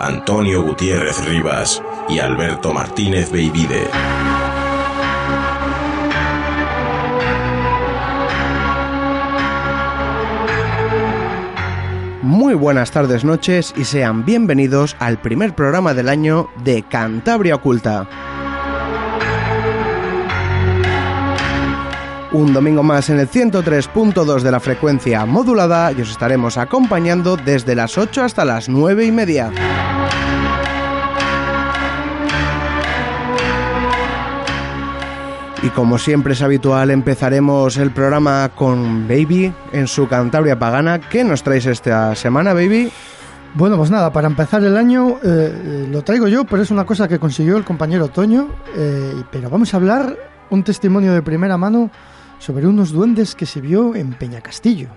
Antonio Gutiérrez Rivas y Alberto Martínez Beivide. Muy buenas tardes, noches y sean bienvenidos al primer programa del año de Cantabria Oculta. Un domingo más en el 103.2 de la frecuencia modulada y os estaremos acompañando desde las 8 hasta las 9 y media. Y como siempre es habitual, empezaremos el programa con Baby en su Cantabria Pagana. ¿Qué nos traes esta semana, Baby? Bueno, pues nada, para empezar el año eh, lo traigo yo, pero es una cosa que consiguió el compañero Toño. eh, pero vamos a hablar un testimonio de primera mano sobre unos duendes que se vio en Peñacastillo.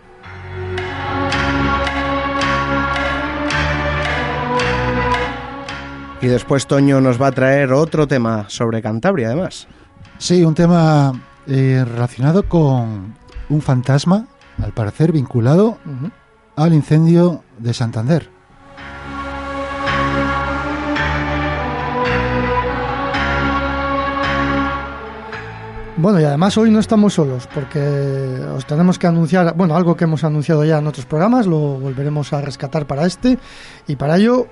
Y después Toño nos va a traer otro tema sobre Cantabria, además. Sí, un tema eh, relacionado con un fantasma, al parecer vinculado al incendio de Santander. Bueno, y además hoy no estamos solos, porque os tenemos que anunciar, bueno, algo que hemos anunciado ya en otros programas, lo volveremos a rescatar para este, y para ello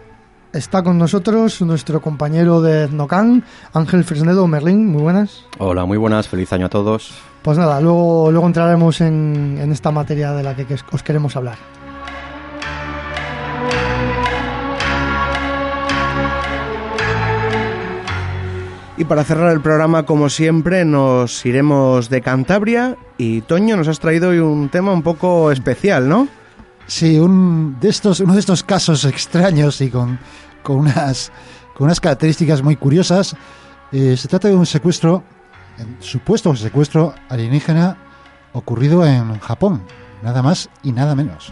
está con nosotros nuestro compañero de Etnocan, Ángel Fresnedo Merlín, muy buenas. Hola, muy buenas, feliz año a todos. Pues nada, luego, luego entraremos en, en esta materia de la que, que os queremos hablar. Y para cerrar el programa, como siempre, nos iremos de Cantabria. Y Toño, nos has traído hoy un tema un poco especial, ¿no? Sí, un de estos, uno de estos casos extraños y con, con, unas, con unas características muy curiosas. Eh, se trata de un secuestro, supuesto secuestro alienígena ocurrido en Japón, nada más y nada menos.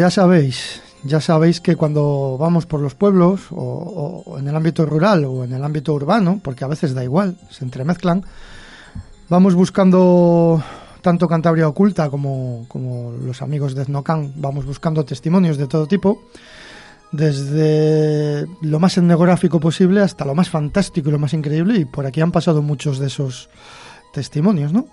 Ya sabéis, ya sabéis que cuando vamos por los pueblos, o, en el ámbito rural o en el ámbito urbano, porque a veces da igual, se entremezclan, vamos buscando tanto Cantabria Oculta como, como los amigos de Etnocan, vamos buscando testimonios de todo tipo, desde lo más etnográfico posible hasta lo más fantástico y lo más increíble, y por aquí han pasado muchos de esos testimonios, ¿no?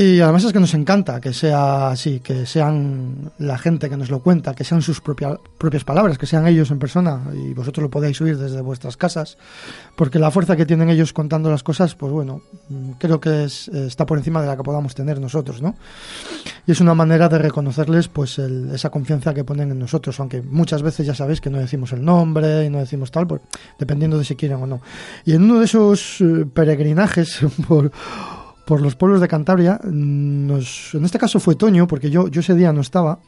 Y además es que nos encanta que sea así, que sean la gente que nos lo cuenta, que sean sus propia, propias palabras, que sean ellos en persona y vosotros lo podéis oír desde vuestras casas, porque la fuerza que tienen ellos contando las cosas, pues bueno, creo que es, está por encima de la que podamos tener nosotros, ¿no? Y es una manera de reconocerles pues el, esa confianza que ponen en nosotros, aunque muchas veces ya sabéis que no decimos el nombre y no decimos tal, pues, dependiendo de si quieren o no. Y en uno de esos eh, peregrinajes por por los pueblos de Cantabria. Nos, en este caso fue Toño, porque yo, yo ese día no estaba.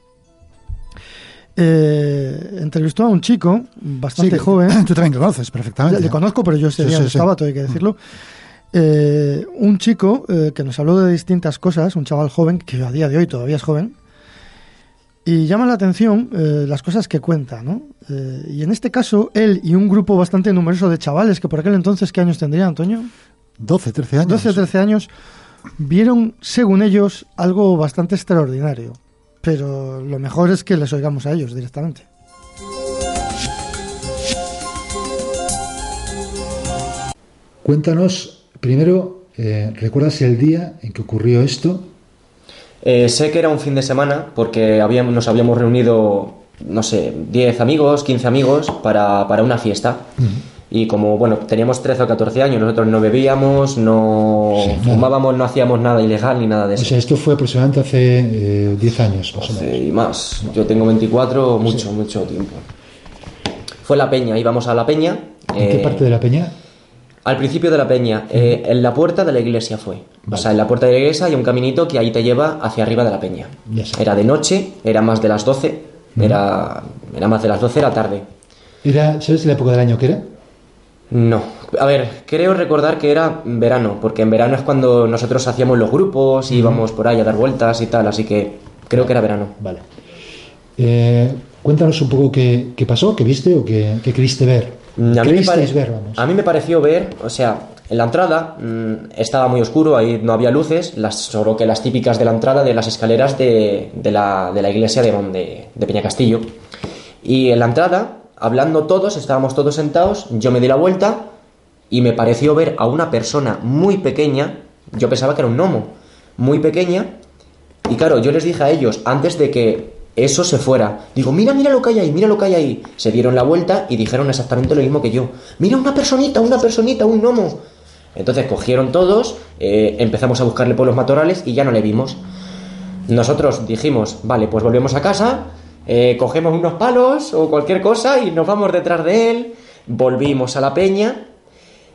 Eh, entrevistó a un chico bastante Sí, joven. Tú también lo conoces perfectamente. Le conozco, pero yo ese Sí, día sí, no estaba, todo hay que decirlo. Eh, un chico eh, que nos habló de distintas cosas, un chaval joven, que a día de hoy todavía es joven, y llama la atención eh, las cosas que cuenta, ¿no? Eh, y en este caso, él y un grupo bastante numeroso de chavales, que por aquel entonces, ¿qué años tendrían, Antonio? 12, 13 años. 12 o 13 años, vieron, según ellos, algo bastante extraordinario. Pero lo mejor es que les oigamos a ellos directamente. Cuéntanos, primero, eh, ¿recuerdas el día en que ocurrió esto? Eh, sé que era un fin de semana porque habíamos, nos habíamos reunido, no sé, 10 amigos, 15 amigos para, para una fiesta. Y como, bueno, teníamos 13 o 14 años, nosotros no bebíamos, no Sí, fumábamos, no hacíamos nada ilegal ni nada de O eso. sea, esto fue aproximadamente hace eh, 10 años, más o menos. Y más. Yo tengo 24, mucho, mucho tiempo. Fue la peña, íbamos a la peña. ¿En qué eh, parte de la peña? Al principio de la peña, eh, en la puerta de la iglesia fue. O sea, en la puerta de la iglesia hay un caminito que ahí te lleva hacia arriba de la peña. Era de noche, era más de las 12, era, era más de las 12, era tarde. Era, ¿Sabes la época del año que era? No, a ver, creo recordar que era verano, porque en verano es cuando nosotros hacíamos los grupos y íbamos por ahí a dar vueltas y tal, así que creo que era verano. Vale. Eh, cuéntanos un poco qué, qué pasó, qué viste o qué, qué queriste ver. A mí, me ¿Queristeis pare- ver, vamos? a mí me pareció ver, o sea, en la entrada mm, estaba muy oscuro, ahí no había luces, las, solo que las típicas de la entrada de las escaleras de, de la, de la iglesia de, de, de Peñacastillo. Y en la entrada, hablando todos, estábamos todos sentados, yo me di la vuelta y me pareció ver a una persona muy pequeña, yo pensaba que era un gnomo, muy pequeña, y claro, yo les dije a ellos, antes de que eso se fuera, digo, mira, mira lo que hay ahí, mira lo que hay ahí. Se dieron la vuelta y dijeron exactamente lo mismo que yo. Mira, una personita, una personita, un gnomo. Entonces cogieron todos, eh, empezamos a buscarle por los matorrales y ya no le vimos. Nosotros dijimos, vale, pues volvemos a casa, eh, cogemos unos palos o cualquier cosa y nos vamos detrás de él. Volvimos a la peña,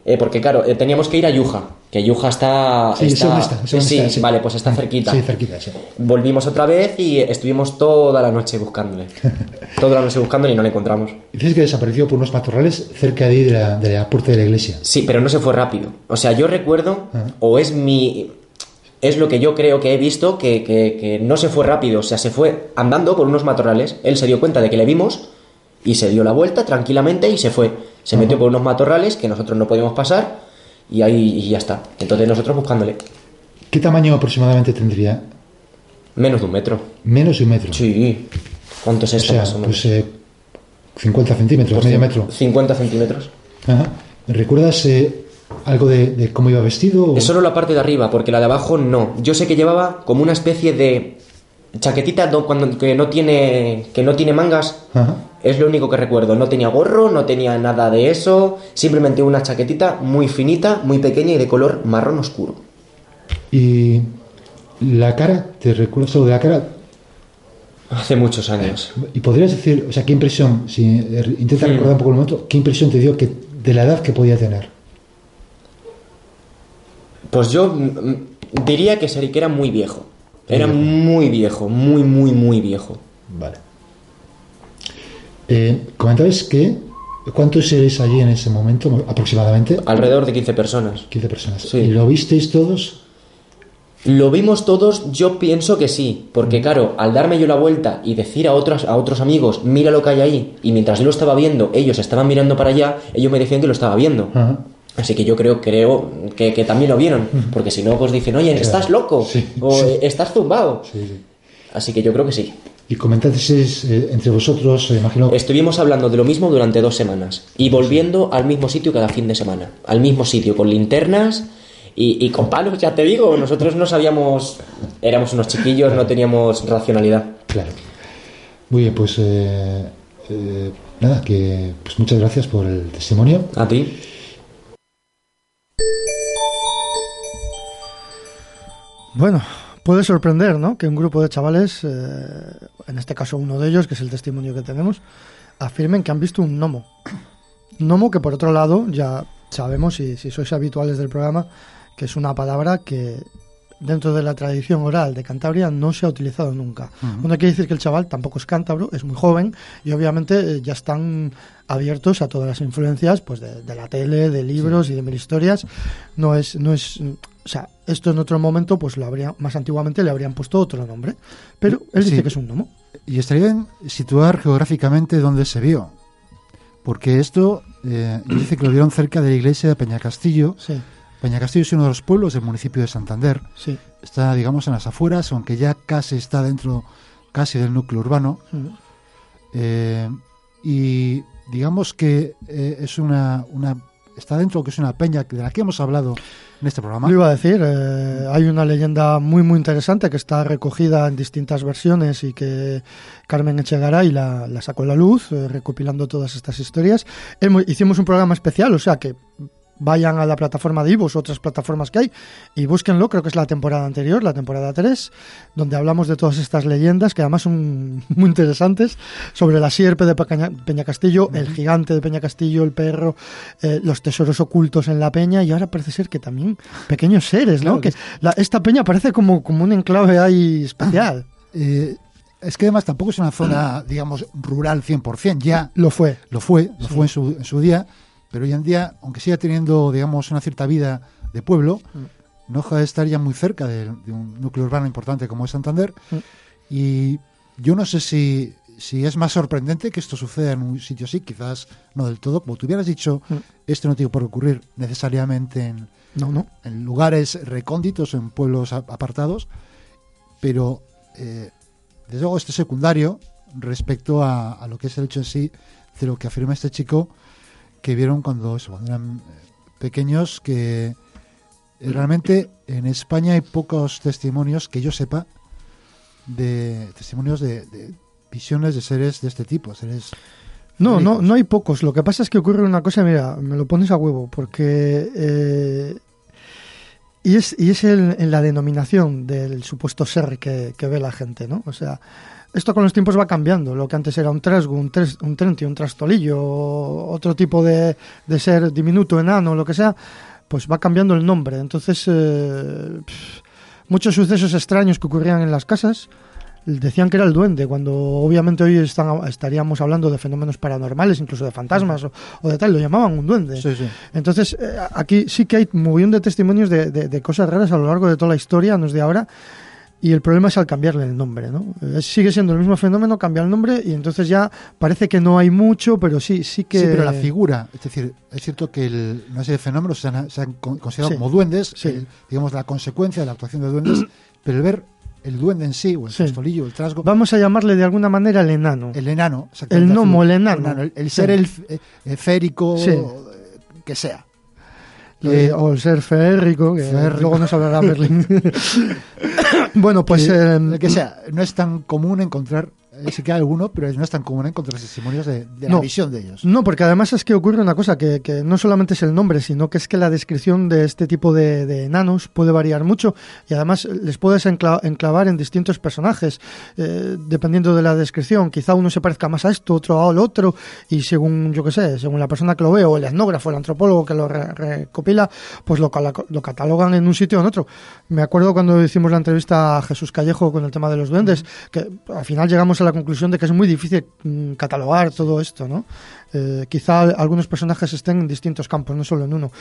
eh, porque claro, eh, teníamos que ir a Yuja, que Yuja está... Sí, está- está, sí, sí. vale, pues está cerquita. Sí, cerquita, sí. Volvimos otra vez y estuvimos toda la noche buscándole. toda la noche buscándole y no le encontramos. Dices que desapareció por unos matorrales cerca de ahí de la, de la puerta de la iglesia. Sí, pero no se fue rápido. O sea, yo recuerdo, Ah. o es mi. Es lo que yo creo que he visto, que, que- que no se fue rápido. O sea, se fue andando por unos matorrales. Él se dio cuenta de que le vimos y se dio la vuelta tranquilamente y se fue. Se metió por unos matorrales que nosotros no podíamos pasar y ahí y ya está. Entonces nosotros buscándole. ¿Qué tamaño aproximadamente tendría? Menos de un metro. Menos de un metro. Sí. ¿Cuánto es o esto sea, más o menos? pues eh, 50 centímetros, Pues medio metro. 50 centímetros. Ajá. ¿Recuerdas eh, algo de, de cómo iba vestido? o- Es solo la parte de arriba, porque la de abajo no. Yo sé que llevaba como una especie de chaquetita do- cuando, que, no tiene, que no tiene mangas. Ajá. Es lo único que recuerdo. No tenía gorro, no tenía nada de eso. Simplemente una chaquetita muy finita, muy pequeña y de color marrón oscuro. Y la cara, ¿te recuerdas algo de la cara? Hace muchos años. Y podrías decir, o sea, qué impresión, si eh, intenta recordar un poco el momento, qué impresión te dio que, de la edad que podía tener. Pues yo mm, mm, diría que, que era muy viejo. Era muy viejo, muy, muy, muy viejo. Vale. Eh, comentabas que, ¿cuántos eres allí en ese momento aproximadamente? Alrededor de 15 personas. 15 personas. Sí. ¿Y lo visteis todos? Lo vimos todos, yo pienso que sí, porque claro, al darme yo la vuelta y decir a otros, a otros amigos, mira lo que hay ahí, y mientras yo lo estaba viendo, ellos estaban mirando para allá, ellos me decían que lo estaba viendo. Ajá. Así que yo creo, creo que, que también lo vieron, porque si no, pues dicen, oye, estás loco, Sí, o sí. "Eh, estás zumbado. Sí, sí. Así que yo creo que sí. Y comentasteis eh, entre vosotros, eh, imagino. Estuvimos hablando de lo mismo durante dos semanas y volviendo al mismo sitio cada fin de semana, al mismo sitio, con linternas y, y con palos, ya te digo, nosotros no sabíamos, éramos unos chiquillos, no teníamos racionalidad. Claro. Muy bien, pues eh, eh, nada, que pues muchas gracias por el testimonio. ¿A ti? Bueno, puede sorprender, ¿no? Que un grupo de chavales, eh, en este caso uno de ellos, que es el testimonio que tenemos, afirmen que han visto un gnomo. Gnomo que por otro lado ya sabemos, si, si sois habituales del programa, que es una palabra que dentro de la tradición oral de Cantabria no se ha utilizado nunca. Bueno, quiere decir que el chaval tampoco es cántabro, es muy joven y obviamente eh, ya están abiertos a todas las influencias pues de, de la tele, de libros y de mil historias. No es, no es, mm, o sea, esto en otro momento pues lo habría, más antiguamente le habrían puesto otro nombre, pero él dice Sí. que es un gnomo. Y estaría bien situar geográficamente dónde se vio. Porque esto eh, dice que lo vieron cerca de la iglesia de Peñacastillo. Sí, Peñacastillo es uno de los pueblos del municipio de Santander. sí. Está, digamos, en las afueras, aunque ya casi está dentro, casi del núcleo urbano. Eh, y digamos que eh, es una, una. Está dentro que es una peña de la que hemos hablado en este programa. Lo iba a decir, eh, hay una leyenda muy muy interesante que está recogida en distintas versiones y que Carmen Echegaray la, la sacó a la luz, recopilando todas estas historias. Hemos- hicimos un programa especial, o sea que vayan a la plataforma de Ivos, otras plataformas que hay, y búsquenlo, creo que es la temporada anterior, la temporada 3, donde hablamos de todas estas leyendas, que además son muy interesantes, sobre la sierpe de Pecaña- Peñacastillo, el gigante de Peñacastillo, el perro, eh, los tesoros ocultos en la peña, y ahora parece ser que también pequeños seres, ¿no? Claro que que la- esta peña parece como, como un enclave ahí especial. Eh, es que además tampoco es una zona, digamos, rural 100%. Ya Lo fue. lo fue, lo fue en su, en su día, pero hoy en día, aunque siga teniendo, digamos, una cierta vida de pueblo, no deja de estar ya muy cerca de, de un núcleo urbano importante como es Santander. Mm. Y yo no sé si, si es más sorprendente que esto suceda en un sitio así, quizás no del todo. Como tú hubieras dicho, Mm. esto no tiene por ocurrir necesariamente en, No, no. en lugares recónditos, en pueblos apartados, pero eh, desde luego este secundario respecto a, a lo que es el hecho en sí de lo que afirma este chico que vieron cuando, eso, cuando eran eh, pequeños que realmente en España hay pocos testimonios que yo sepa de testimonios de, de visiones de seres de este tipo, seres No, no, no hay pocos. Lo que pasa es que ocurre una cosa, mira, me lo pones a huevo, porque... eh, y es, y es en la denominación del supuesto ser que, que ve la gente, ¿no? O sea, esto con los tiempos va cambiando. Lo que antes era un trasgo, un, tres, un trentio, un trastolillo, otro tipo de, de ser diminuto, enano, lo que sea, pues va cambiando el nombre. Entonces, eh, muchos sucesos extraños que ocurrían en las casas decían que era el duende, cuando obviamente hoy están, estaríamos hablando de fenómenos paranormales, incluso de fantasmas o, o de tal, lo llamaban un duende. Sí, sí. Entonces, eh, aquí sí que hay un de testimonios de, de- de cosas raras a lo largo de toda la historia, no es de ahora, y el problema es al cambiarle el nombre, ¿no? Sigue siendo el mismo fenómeno, cambia el nombre y entonces ya parece que no hay mucho, pero sí, sí que... Sí, pero la figura, es decir, es cierto que el, una serie de fenómenos se han, se han con- considerado Sí. como duendes, Sí. el- digamos la consecuencia de la actuación de duendes, pero el ver el duende en sí, o el Sí. trastolillo, el trasgo, Vamos a llamarle de alguna manera el enano. el enano, exactamente, El gnomo, el enano. el, el Sí. ser el, eh, férico, Sí. eh, que sea. Eh, o el ser férrico, que férrico. luego nos hablará Merlin. bueno, pues... que, eh, que sea, no es tan común encontrar, sí que hay alguno, pero no es tan común encontrar testimonios de, de la No. visión de ellos. No, porque además es que ocurre una cosa, que, que no solamente es el nombre, sino que es que la descripción de este tipo de, de enanos puede variar mucho y además les puedes encla- enclavar en distintos personajes, eh, dependiendo de la descripción. Quizá uno se parezca más a esto, otro al otro, y según, yo qué sé, según la persona que lo ve, o el etnógrafo, el antropólogo que lo re- recopila, pues lo, lo catalogan en un sitio o en otro. Me acuerdo cuando hicimos la entrevista a Jesús Callejo con el tema de los duendes, que al final llegamos a la conclusión de que es muy difícil mm, catalogar todo esto, ¿no? Eh, quizá algunos personajes estén en distintos campos, no solo en uno.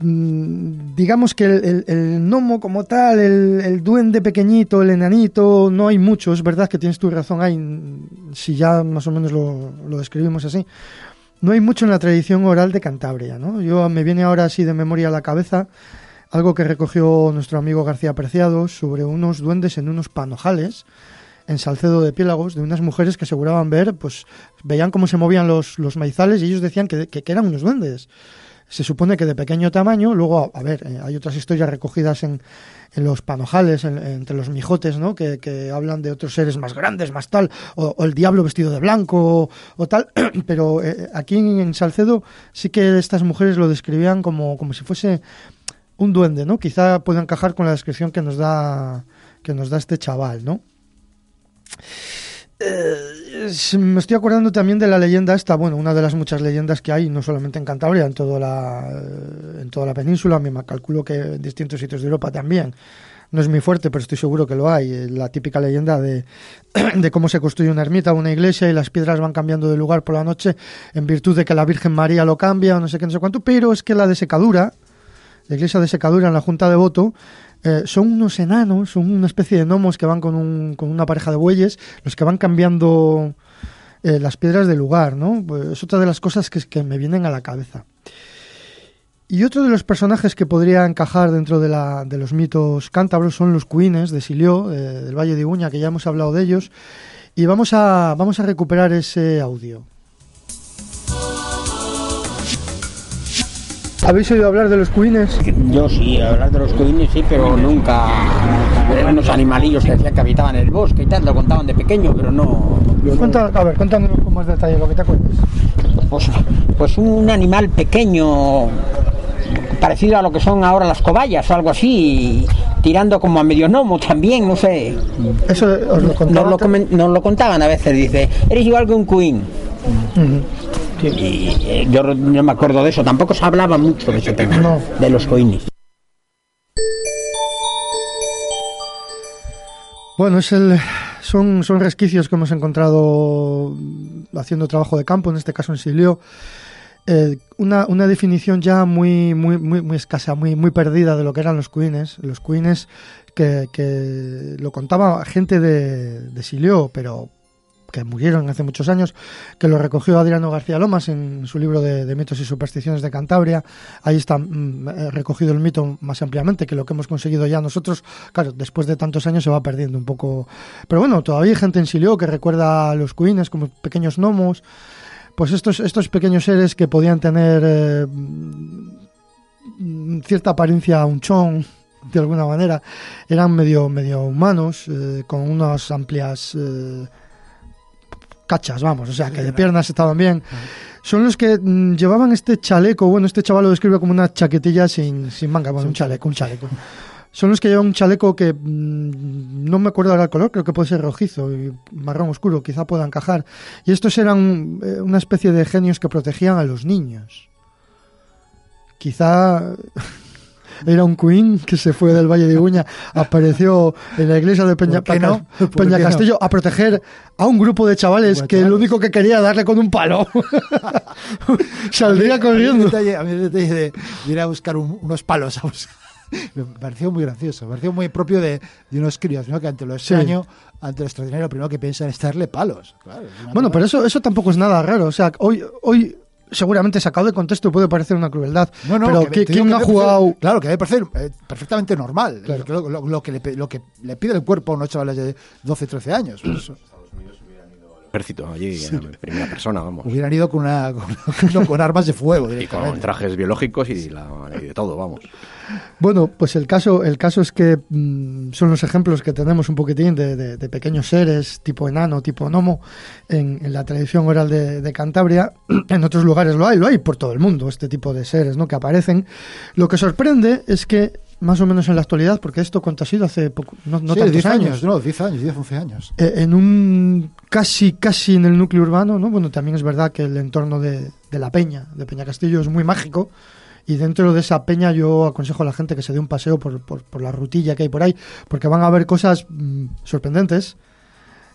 mm, digamos que el, el, gnomo como tal, el, duende pequeñito, el enanito, no hay mucho, es verdad que tienes tu razón ahí, si ya más o menos lo, lo describimos así. No hay mucho en la tradición oral de Cantabria, ¿no? Yo me viene ahora así de memoria a la cabeza algo que recogió nuestro amigo García Preciado sobre unos duendes en unos panojales en Salcedo de Piélagos de unas mujeres que aseguraban ver, pues veían cómo se movían los, los maizales y ellos decían que, que, eran unos duendes. Se supone que de pequeño tamaño, luego, a, ver, eh, hay otras historias recogidas en, en los panojales, en, entre los mijotes, ¿no? Que, que, hablan de otros seres más grandes, más tal, o, el diablo vestido de blanco, o, o tal, pero eh, aquí en Salcedo sí que estas mujeres lo describían como, como si fuese un duende, ¿no? Quizá pueda encajar con la descripción que nos da que nos da este chaval, ¿no? Eh, me estoy acordando también de la leyenda esta, bueno, una de las muchas leyendas que hay, no solamente en Cantabria, en toda la, en toda la península, me calculo que en distintos sitios de Europa también. No es muy fuerte, pero estoy seguro que lo hay. Eh, la típica leyenda de, de cómo se construye una ermita o una iglesia y las piedras van cambiando de lugar por la noche en virtud de que la Virgen María lo cambia o no sé qué, no sé cuánto, pero es que la de secadura, la iglesia de secadura en la Junta de Voto, eh, son unos enanos, son una especie de gnomos que van con, un, con una pareja de bueyes, los que van cambiando eh, las piedras del lugar, ¿no? Pues es otra de las cosas que, que, me vienen a la cabeza. Y otro de los personajes que podría encajar dentro de, la, de los mitos cántabros son los cuines de Silió, eh, del Valle de Uña, que ya hemos hablado de ellos. Y vamos a, vamos a recuperar ese audio. ¿Habéis oído hablar de los cuines? Yo sí, hablar de los cuines sí, pero nunca. Eran unos animalillos que decían que habitaban el bosque y tal, lo contaban de pequeño, pero no. Cuenta, a ver, cuéntanos con más detalle lo que te acuerdas. Pues, pues un animal pequeño, parecido a lo que son ahora las cobayas o algo así, tirando como a medio gnomo también, no sé. Eso os lo contaban. Nos lo, comen, nos lo contaban a veces, dice, eres igual que un cuín. Uh -huh. Sí. Y eh, yo no me acuerdo de eso, tampoco se hablaba mucho de ese tema, No. de los coinis. Bueno, es el, son, son resquicios que hemos encontrado haciendo trabajo de campo, en este caso en Silio. Eh, una, una, definición ya muy, muy, muy, muy, escasa, muy, muy perdida de lo que eran los cuines. Los cuines que, que lo contaba gente de, de Silio, pero que murieron hace muchos años, que lo recogió Adriano García Lomas en su libro de, mitos y supersticiones de Cantabria. Ahí está mm, recogido el mito más ampliamente que lo que hemos conseguido ya nosotros. Claro, después de tantos años se va perdiendo un poco. Pero bueno, todavía hay gente en Silio que recuerda a los cuines como pequeños gnomos. Pues estos, estos pequeños seres que podían tener eh, cierta apariencia unchón, de alguna manera, eran medio, medio humanos, eh, con unas amplias eh, cachas, vamos, o sea, que de piernas estaban bien. Son los que mm, llevaban este chaleco, bueno, este chaval lo describe como una chaquetilla sin, sin manga, bueno, un chaleco, un chaleco. Son los que llevan un chaleco que mmm, no me acuerdo ahora el color, creo que puede ser rojizo y marrón oscuro, quizá pueda encajar. Y estos eran eh, una especie de genios que protegían a los niños. Quizá era un queen que se fue del Valle de Uña, apareció en la iglesia de Peña, no? Peña Castillo no? a proteger a un grupo de chavales que chavales. lo único que quería darle con un palo. Saldría a mí, corriendo. A mí, el detalle, a mí el detalle de, de, ir a buscar un, unos palos a buscar. Me pareció muy gracioso, me pareció muy propio de, de unos críos, ¿no? que ante lo extraño, sí. ante lo extraordinario, lo primero que piensan es darle palos. Claro, bueno, pero eso, eso tampoco es nada raro. O sea, hoy, hoy seguramente sacado de contexto puede parecer una crueldad. No, no, pero que, ¿quién que ha jugado? Claro, que debe parecer eh, perfectamente normal. Claro. Lo, lo, lo, que le, lo que le pide el cuerpo a unos chavales de 12, 13 años. Pues ejército allí sí. en primera persona, vamos. Hubieran ido con, una, con, con armas de fuego y con trajes biológicos y, la, y, de todo, vamos. Bueno, pues el caso, el caso es que mmm, son los ejemplos que tenemos un poquitín de, de, de pequeños seres tipo enano, tipo gnomo, en, en la tradición oral de, de, Cantabria. En otros lugares lo hay, lo hay por todo el mundo, este tipo de seres ¿no? que aparecen. Lo que sorprende es que más o menos en la actualidad, porque esto cuánto ha sido hace poco, no, no sí, tantos 10 años, años, no, 10 años, 10, 11 años. Eh, en un casi, casi en el núcleo urbano, ¿no? Bueno, también es verdad que el entorno de, de, la Peña, de Peña Castillo, es muy mágico. Y dentro de esa peña yo aconsejo a la gente que se dé un paseo por, por, por la rutilla que hay por ahí, porque van a ver cosas mmm, sorprendentes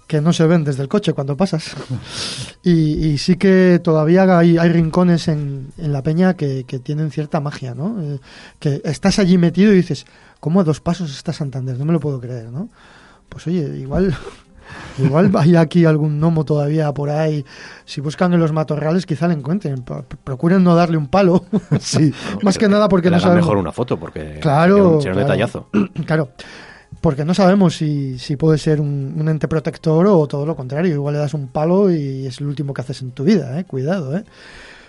que no se ven desde el coche cuando pasas. y, y sí que todavía hay, hay rincones en, en la peña que, que tienen cierta magia, ¿no? Eh, que estás allí metido y dices, ¿cómo a dos pasos está Santander? No me lo puedo creer, ¿no? Pues oye, igual... Igual hay aquí algún gnomo todavía por ahí. Si buscan en los matorrales, quizá le encuentren. Pro- Procuren no darle un palo. Sí. Más que nada porque Le no sabemos. mejor una foto porque un claro. detallazo. Claro, porque no sabemos si, si puede ser un, un ente protector o todo lo contrario. Igual le das un palo y es el último que haces en tu vida, ¿eh? Cuidado, ¿eh?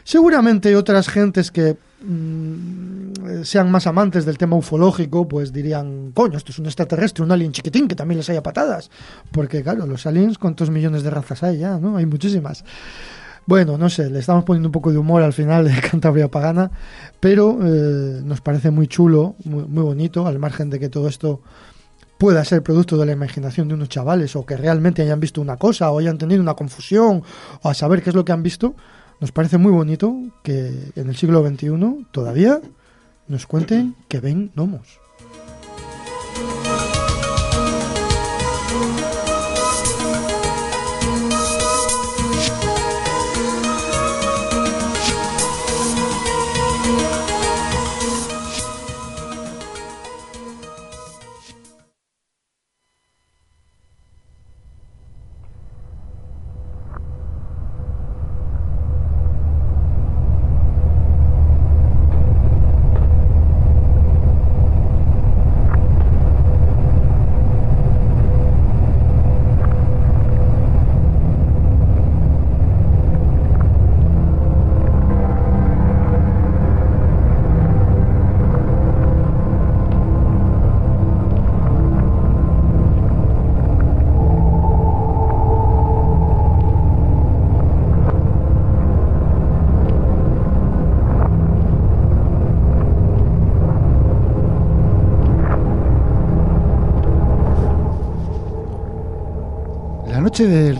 Seguramente otras gentes que mm, sean más amantes del tema ufológico, pues dirían, coño, esto es un extraterrestre, un alien chiquitín que también les haya patadas. Porque claro, los aliens, ¿cuántos millones de razas hay ya? ¿no? Hay muchísimas. Bueno, no sé, le estamos poniendo un poco de humor al final de Cantabria Pagana, pero eh, nos parece muy chulo, muy, muy bonito, al margen de que todo esto pueda ser producto de la imaginación de unos chavales o que realmente hayan visto una cosa o hayan tenido una confusión o a saber qué es lo que han visto, nos parece muy bonito que en el siglo XXI todavía nos cuenten que ven gnomos.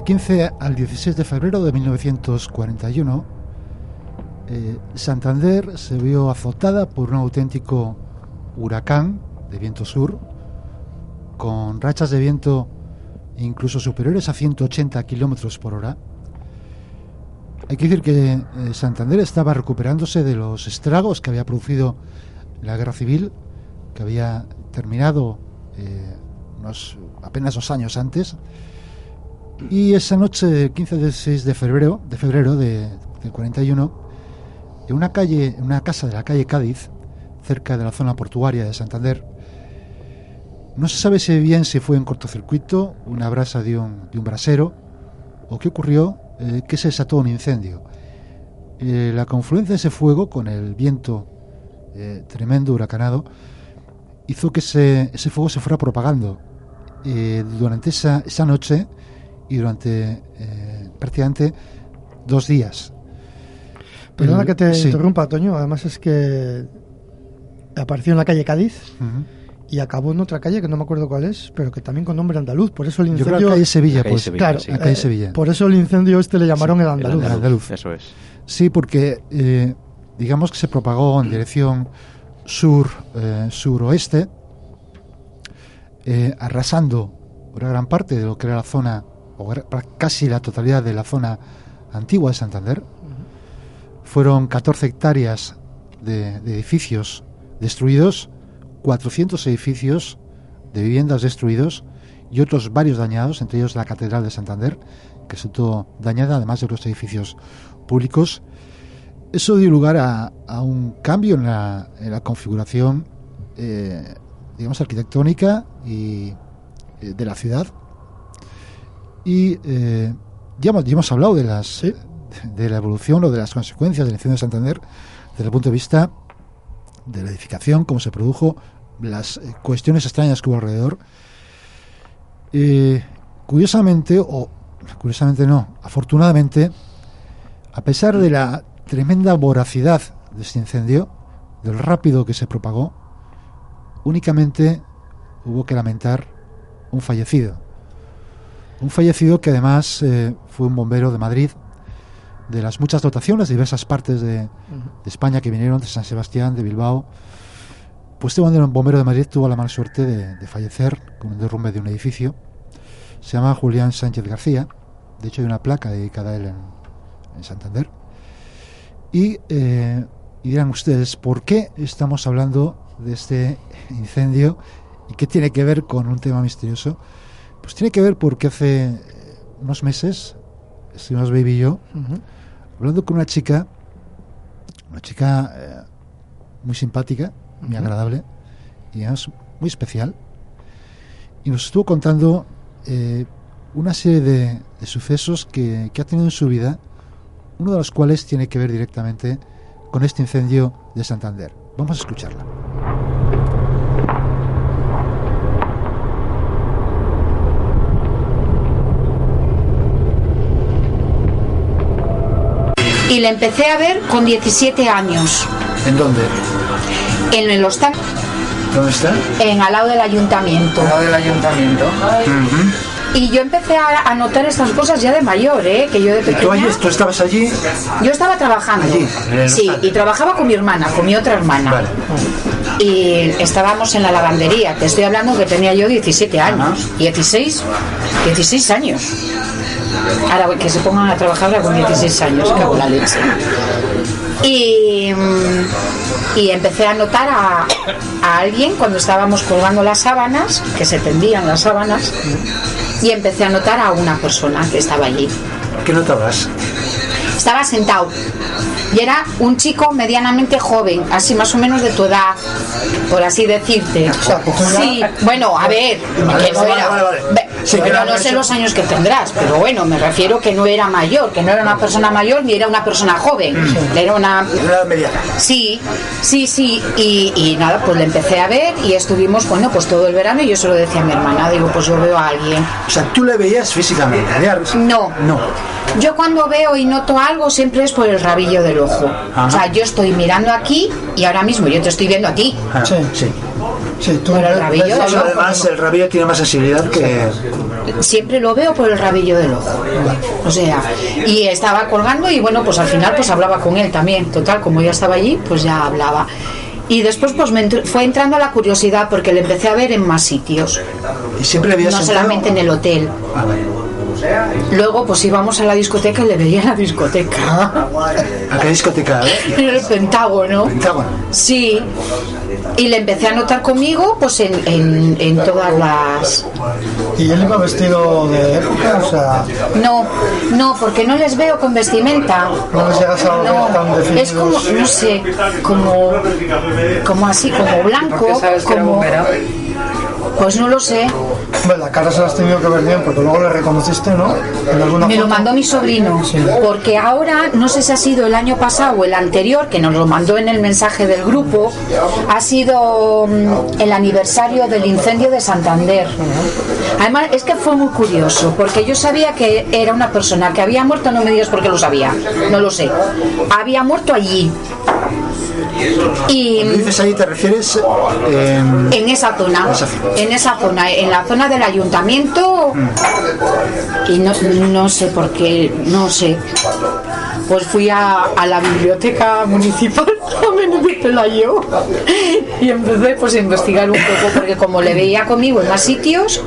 15 al 16 de febrero de 1941, eh, Santander se vio azotada por un auténtico huracán de viento sur, con rachas de viento incluso superiores a 180 kilómetros por hora. Hay que decir que eh, Santander estaba recuperándose de los estragos que había producido la guerra civil, que había terminado eh, apenas dos años antes. Y esa noche del 15 de 6 de febrero, de febrero de, del 41, en una calle, en una casa de la calle Cádiz, cerca de la zona portuaria de Santander, no se sabe si bien si fue en cortocircuito, una brasa de un, de un brasero, o qué ocurrió, eh, que se desató un incendio. Eh, la confluencia de ese fuego con el viento eh, tremendo, huracanado, hizo que ese, ese fuego se fuera propagando. Durante esa, esa noche y durante eh, prácticamente dos días. Perdona que te sí. interrumpa, Toño, además es que apareció en la calle Cádiz y acabó en otra calle que no me acuerdo cuál es, pero que también con nombre andaluz, por eso el Yo creo incendio... que calle Sevilla, La calle pues. Sevilla, Claro, sí. La calle eh, Sevilla. por eso el incendio este le llamaron el El andaluz. El andaluz. Eso es. Sí, porque eh, digamos que se propagó en dirección sur eh, suroeste, eh, arrasando una gran parte de lo que era la zona, o casi la totalidad de la zona antigua de Santander. Fueron 14 hectáreas de, edificios destruidos, 400 edificios de viviendas destruidos y otros varios dañados, entre ellos la Catedral de Santander, que resultó dañada, además de otros edificios públicos. Eso dio lugar a, un cambio en la, en la configuración, eh, digamos, arquitectónica y eh, de la ciudad. Y eh, ya, hemos, ya hemos hablado de las de la evolución o de las consecuencias del incendio de Santander desde el punto de vista de la edificación, cómo se produjo, las eh, cuestiones extrañas que hubo alrededor. Eh, curiosamente, o curiosamente no, afortunadamente, a pesar de la tremenda voracidad de este incendio, del rápido que se propagó, únicamente hubo que lamentar un fallecido. Un fallecido que además eh, fue un bombero de Madrid, de las muchas dotaciones de diversas partes de, de España que vinieron, de San Sebastián, de Bilbao. Pues este bombero de Madrid tuvo la mala suerte de, de fallecer con un derrumbe de un edificio. se llama Julián Sánchez García. De hecho, hay una placa dedicada a él en, en Santander. Y, eh, y dirán ustedes, ¿por qué estamos hablando de este incendio y qué tiene que ver con un tema misterioso? Pues tiene que ver porque hace eh, unos meses estuvimos Baby y yo hablando con una chica, una chica eh, muy simpática, muy agradable y además muy especial. Y nos estuvo contando eh, una serie de, de sucesos que, que ha tenido en su vida, uno de los cuales tiene que ver directamente con este incendio de Santander. Vamos a escucharla. Y le empecé a ver con 17 años ¿En dónde? en el hostal, ¿Dónde está? en al lado del ayuntamiento. del ayuntamiento. Y yo empecé a, notar estas cosas ya de mayor, ¿eh? que yo de ¿Tú, pequeña. allí, tú estabas allí? Yo estaba trabajando. Allí, sí, y trabajaba con mi hermana, con mi otra hermana. Vale. Y estábamos en la lavandería. Te estoy hablando que tenía yo 17 años. 16, 16 años. Ahora que se pongan a trabajar ahora con 16 años, cago en la leche. Y, mm, y empecé a notar a, a alguien cuando estábamos colgando las sábanas, que se tendían las sábanas, y empecé a notar a una persona que estaba allí. ¿Qué notabas? Estaba sentado y era un chico medianamente joven, así más o menos de tu edad, por así decirte. sea, Sí, bueno, a ver, que no vale, era. Sí, bueno, no sé los años que tendrás, pero bueno, me refiero que no era mayor, que no era una persona mayor ni era una persona joven, era una Era mediana. Sí, sí, sí. Y, y nada, pues le empecé a ver y estuvimos, bueno, pues todo el verano y yo se lo decía a mi hermana, digo, pues yo veo a alguien. O sea, tú le veías físicamente. No. No. Yo cuando veo y noto algo siempre es por el rabillo del ojo. O sea, yo estoy mirando aquí y ahora mismo yo te estoy viendo a ti. Ah, Sí. sí. Sí, tú el rabillo del ojo. Además, el rabillo tiene más sensibilidad que... Siempre lo veo por el rabillo del ojo. O sea, y estaba colgando y bueno, pues al final pues hablaba con él también. Total, como ya estaba allí, pues ya hablaba. Y después pues me entr- fue entrando la curiosidad porque le empecé a ver en más sitios. Y siempre veías No solamente en el hotel. Ah, vale. Luego pues íbamos a la discoteca y le veía en la discoteca. ¿A qué discoteca? En el Pentágono. Pentágono. Sí. Y le empecé a notar conmigo pues en, en, en todas las... Y él iba vestido de época, o sea, No, no, porque no les veo con vestimenta. no les llegas a tan No, definidos. es como, no sé, como, como así, como blanco, ¿Por qué sabes que era como, pues no lo sé. Hombre, la cara se la has tenido que ver bien, porque luego le reconociste, ¿no? En alguna Me lo mandó mi sobrino, Sí. porque ahora, no sé si ha sido el año pasado o el anterior, que nos lo mandó en el mensaje del grupo, ha sido mm, el aniversario del incendio de Santander. Además, es que fue muy curioso, porque yo sabía que era una persona que había muerto, no me digas por qué lo sabía, no lo sé. Había muerto allí. Y Cuando dices ahí, ¿te refieres en... en esa zona, Esa en esa zona, en la zona del ayuntamiento y no, no sé por qué, no sé. Pues fui a, a la biblioteca municipal a Menéndez Pelayo y empecé pues a investigar un poco porque como le veía conmigo en más sitios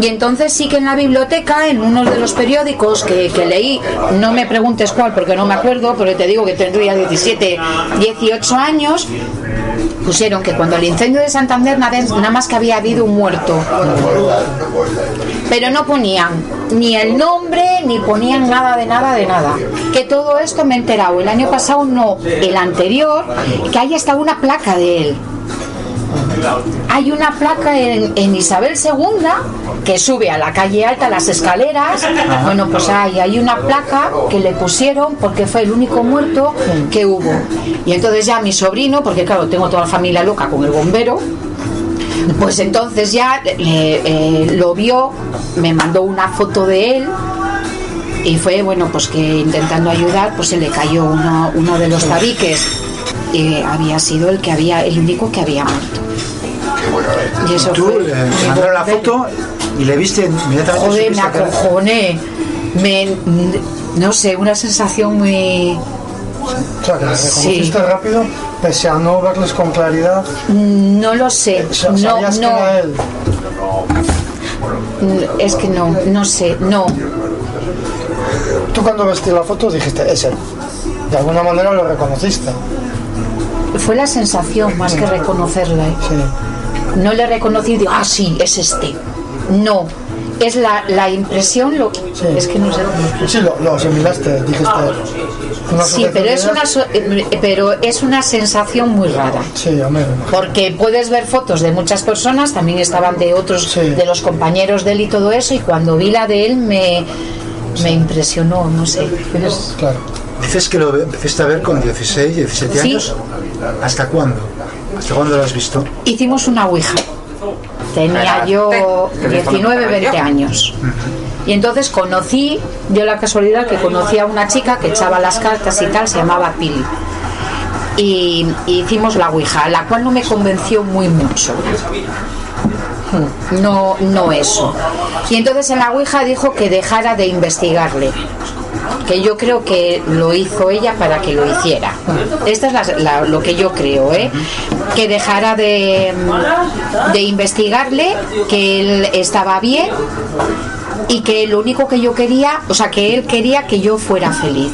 y entonces sí que en la biblioteca, en uno de los periódicos que, que leí, no me preguntes cuál porque no me acuerdo, pero te digo que tendría 17, 18 años, pusieron que cuando el incendio de Santander nada más que había habido un muerto. Pero no ponían ni el nombre, ni ponían nada de nada de nada. Que todo esto me he enterado. El año pasado no, el anterior, que hay hasta una placa de él. Hay una placa en, en Isabel II que sube a la calle alta, las escaleras. Bueno, pues hay, hay una placa que le pusieron porque fue el único muerto que hubo. Y entonces ya mi sobrino, porque claro, tengo toda la familia loca con el bombero, pues entonces ya eh, eh, lo vio, me mandó una foto de él y fue bueno pues que intentando ayudar pues se le cayó uno, uno de los tabiques y había sido el que había el único que había muerto. Y eso Tú fue mi mandaron la foto y le viste inmediatamente... Joder, me acojoné. Me, no sé, una sensación muy. O sea, que le Sí. reconociste rápido, pese a no verles con claridad. No lo sé. No, ¿Sabías que no. era él? Mm, Es que no, no sé, no. Tú cuando viste la foto dijiste, es él. De alguna manera lo reconociste. Fue la sensación más que reconocerla. ¿eh? Sí. No le reconocí y digo, ah, sí, es este. No. Es la, la impresión, lo, es que no sé Sí, lo, lo asimilaste, dijiste. una Sí, pero es una so- eh, pero es una sensación muy rara. Sí. Porque puedes ver fotos de muchas personas, también estaban de otros, de los compañeros de él y todo eso, y cuando vi la de él me, me impresionó, no sé. Es- Claro. Dices que lo empezaste a ver con 16, 17 Sí. años. ¿Hasta cuándo? ¿Hasta cuándo lo has visto? Hicimos una ouija. Tenía yo 19, 20 años. Y entonces conocí, dio la casualidad que conocí a una chica que echaba las cartas y tal, se llamaba Pili. Y, y hicimos la Ouija, la cual no me convenció muy mucho. No, no eso. Y entonces en la Ouija dijo que dejara de investigarle. Que yo creo que lo hizo ella para que lo hiciera. Esta es la- lo que yo creo, ¿eh? Que dejara de, de investigarle, que él estaba bien y que lo único que yo quería, o sea, que él quería que yo fuera feliz.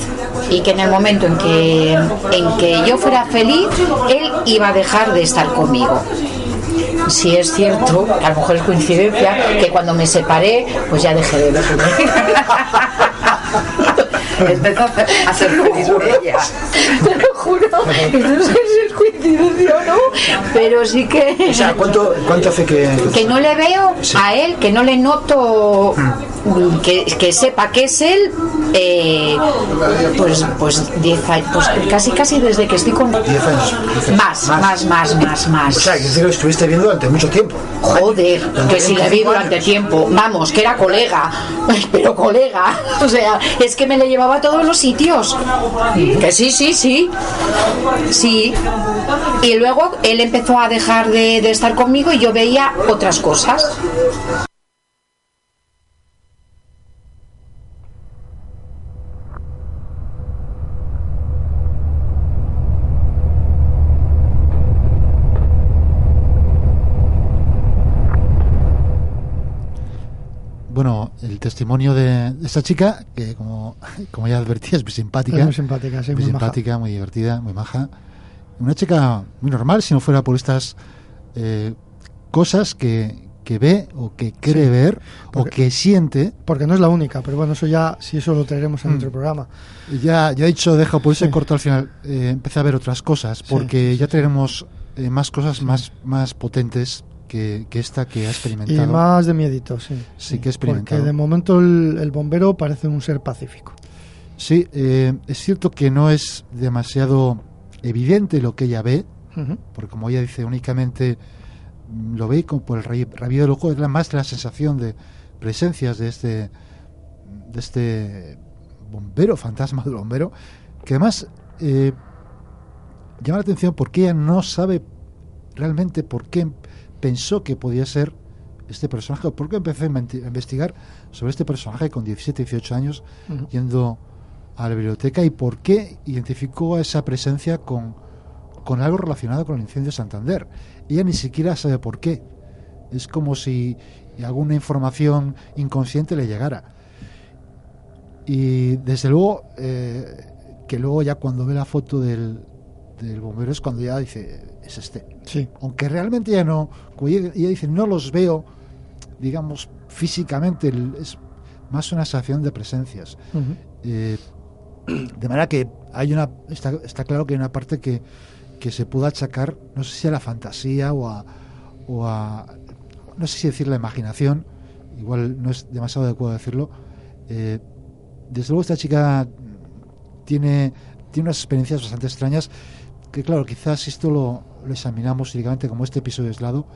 Y que en el momento en que, en que yo fuera feliz, él iba a dejar de estar conmigo. Si es cierto, a lo mejor es coincidencia, que cuando me separé, pues ya dejé de. Empezó a ser feliz ella. Juro. No sé si es coincidencia o no, pero sí que. O sea, ¿cuánto, cuánto hace que.? que no le veo Sí. a él, que no le noto mm, que, que sepa que es él, eh, pues pues 10 años, pues casi casi desde que estoy con 10 años. más, más, más, más, más. O sea, que lo estuviste viendo durante mucho tiempo. Joder, que si le vi durante tiempo, vamos, que era colega, pero colega, o sea, es que me le llevaba a todos los sitios. Que sí, sí, sí, sí. Y luego él empezó a dejar de, de estar conmigo y yo veía otras cosas. Bueno, el testimonio de esta chica, que como, como ya advertí, es muy simpática. Es muy simpática, sí, muy, muy maja. simpática, muy divertida, muy maja. Una chica muy normal, si no fuera por estas eh, cosas que, que ve o que cree ver o porque- que siente. Porque no es la única, pero bueno, eso ya, si eso lo traeremos en Mm. otro programa. Ya, ya he dicho, deja, por eso Sí. he cortado al final. Eh, empecé a ver otras cosas, porque ya tenemos eh, más cosas más, más potentes que, que esta que ha Y experimentado. más de miedito, sí. Sí, que he experimentado. Porque de momento el, el bombero parece un ser pacífico. Sí, eh, es cierto que no es demasiado evidente lo que ella ve, porque como ella dice, únicamente mm, lo ve como por el rabi- rabillo del ojo, es la- más la sensación de presencias de este, de este bombero, fantasma del bombero, que además eh, llama la atención porque ella no sabe realmente por qué pensó que podía ser este personaje, o por qué empezó a investigar sobre este personaje con 17, 18 años, yendo a la biblioteca y por qué identificó a esa presencia con, con algo relacionado con el incendio de Santander. Ella ni siquiera sabe por qué. Es como si alguna información inconsciente le llegara. Y desde luego, eh, que luego ya cuando ve la foto del, del bombero es cuando ya dice, es este. Sí. Aunque realmente ya no, ella, ella dice, no los veo, digamos, físicamente, es más una sensación de presencias. Eh, de manera que hay una está, está claro que hay una parte que, que se puede achacar, no sé si a la fantasía o a, o a no sé si decir la imaginación, igual no es demasiado adecuado decirlo. Eh, desde luego esta chica tiene, tiene unas experiencias bastante extrañas que claro, quizás esto lo, lo examinamos únicamente como este episodio aislado,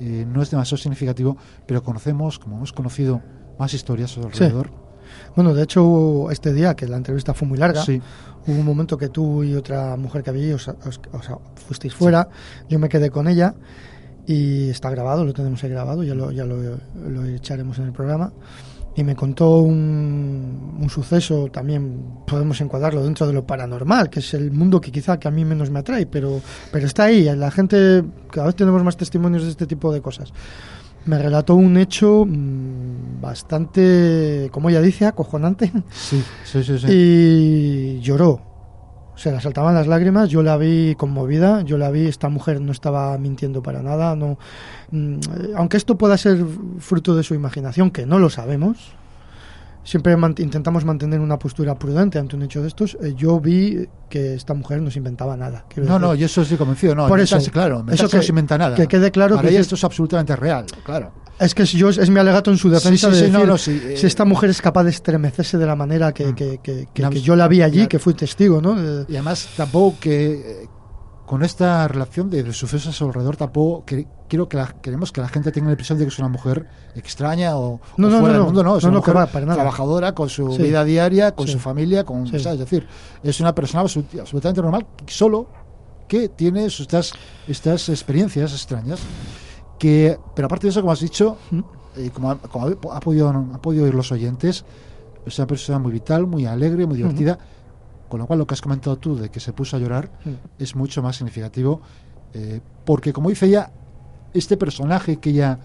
eh, no es demasiado significativo, pero conocemos, como hemos conocido más historias Sí. alrededor. Bueno, de hecho, este día, que la entrevista fue muy larga, Sí. hubo un momento que tú y otra mujer que había allí os, os- os fuisteis fuera, yo me quedé con ella y está grabado, lo tenemos ahí grabado, ya lo, ya lo, lo echaremos en el programa. Y me contó un, un suceso, también podemos encuadrarlo dentro de lo paranormal, que es el mundo que quizá que a mí menos me atrae, pero, pero está ahí. La gente, cada vez tenemos más testimonios de este tipo de cosas. me relató un hecho mm, bastante, como ella dice, acojonante. Sí, sí, sí. sí. Y lloró. Se le saltaban las lágrimas, yo la vi conmovida, yo la vi, esta mujer no estaba mintiendo para nada, no mm, aunque esto pueda ser fruto de su imaginación, que no lo sabemos, siempre mant- intentamos mantener una postura prudente ante un hecho de estos, eh, yo vi que esta mujer no se inventaba nada. No, decir. no, yo eso estoy convencido. No, Por eso, claro, eso que- no se inventa nada. que quede claro Para que ella es- esto es absolutamente real, claro. Es que yo, es mi alegato en su defensa Sí, sí, de sí, no, decir, no, sí, eh, si esta mujer es capaz de estremecerse de la manera que, que- que- que- yo la vi allí, que fui testigo, ¿no? Y además tampoco que eh, con esta relación de, sucesos alrededor tampoco que, quiero que la- queremos que la gente tenga la impresión de que es una mujer extraña o, No, o no, fuera no, del mundo, no, es una mujer va, para nada. trabajadora con su Sí. vida diaria, con Sí. su familia, con, Sí. ¿sabes? es decir, es una persona absolut- absolutamente normal, solo que tiene estas, estas experiencias extrañas. Que, pero aparte de eso, como has dicho, eh, como, ha, como ha- ha podido, han podido oír los oyentes, es una persona muy vital, muy alegre, muy divertida. Con lo cual, lo que has comentado tú de que se puso a llorar es mucho más significativo. eh, porque, como dice ella, este personaje que ella,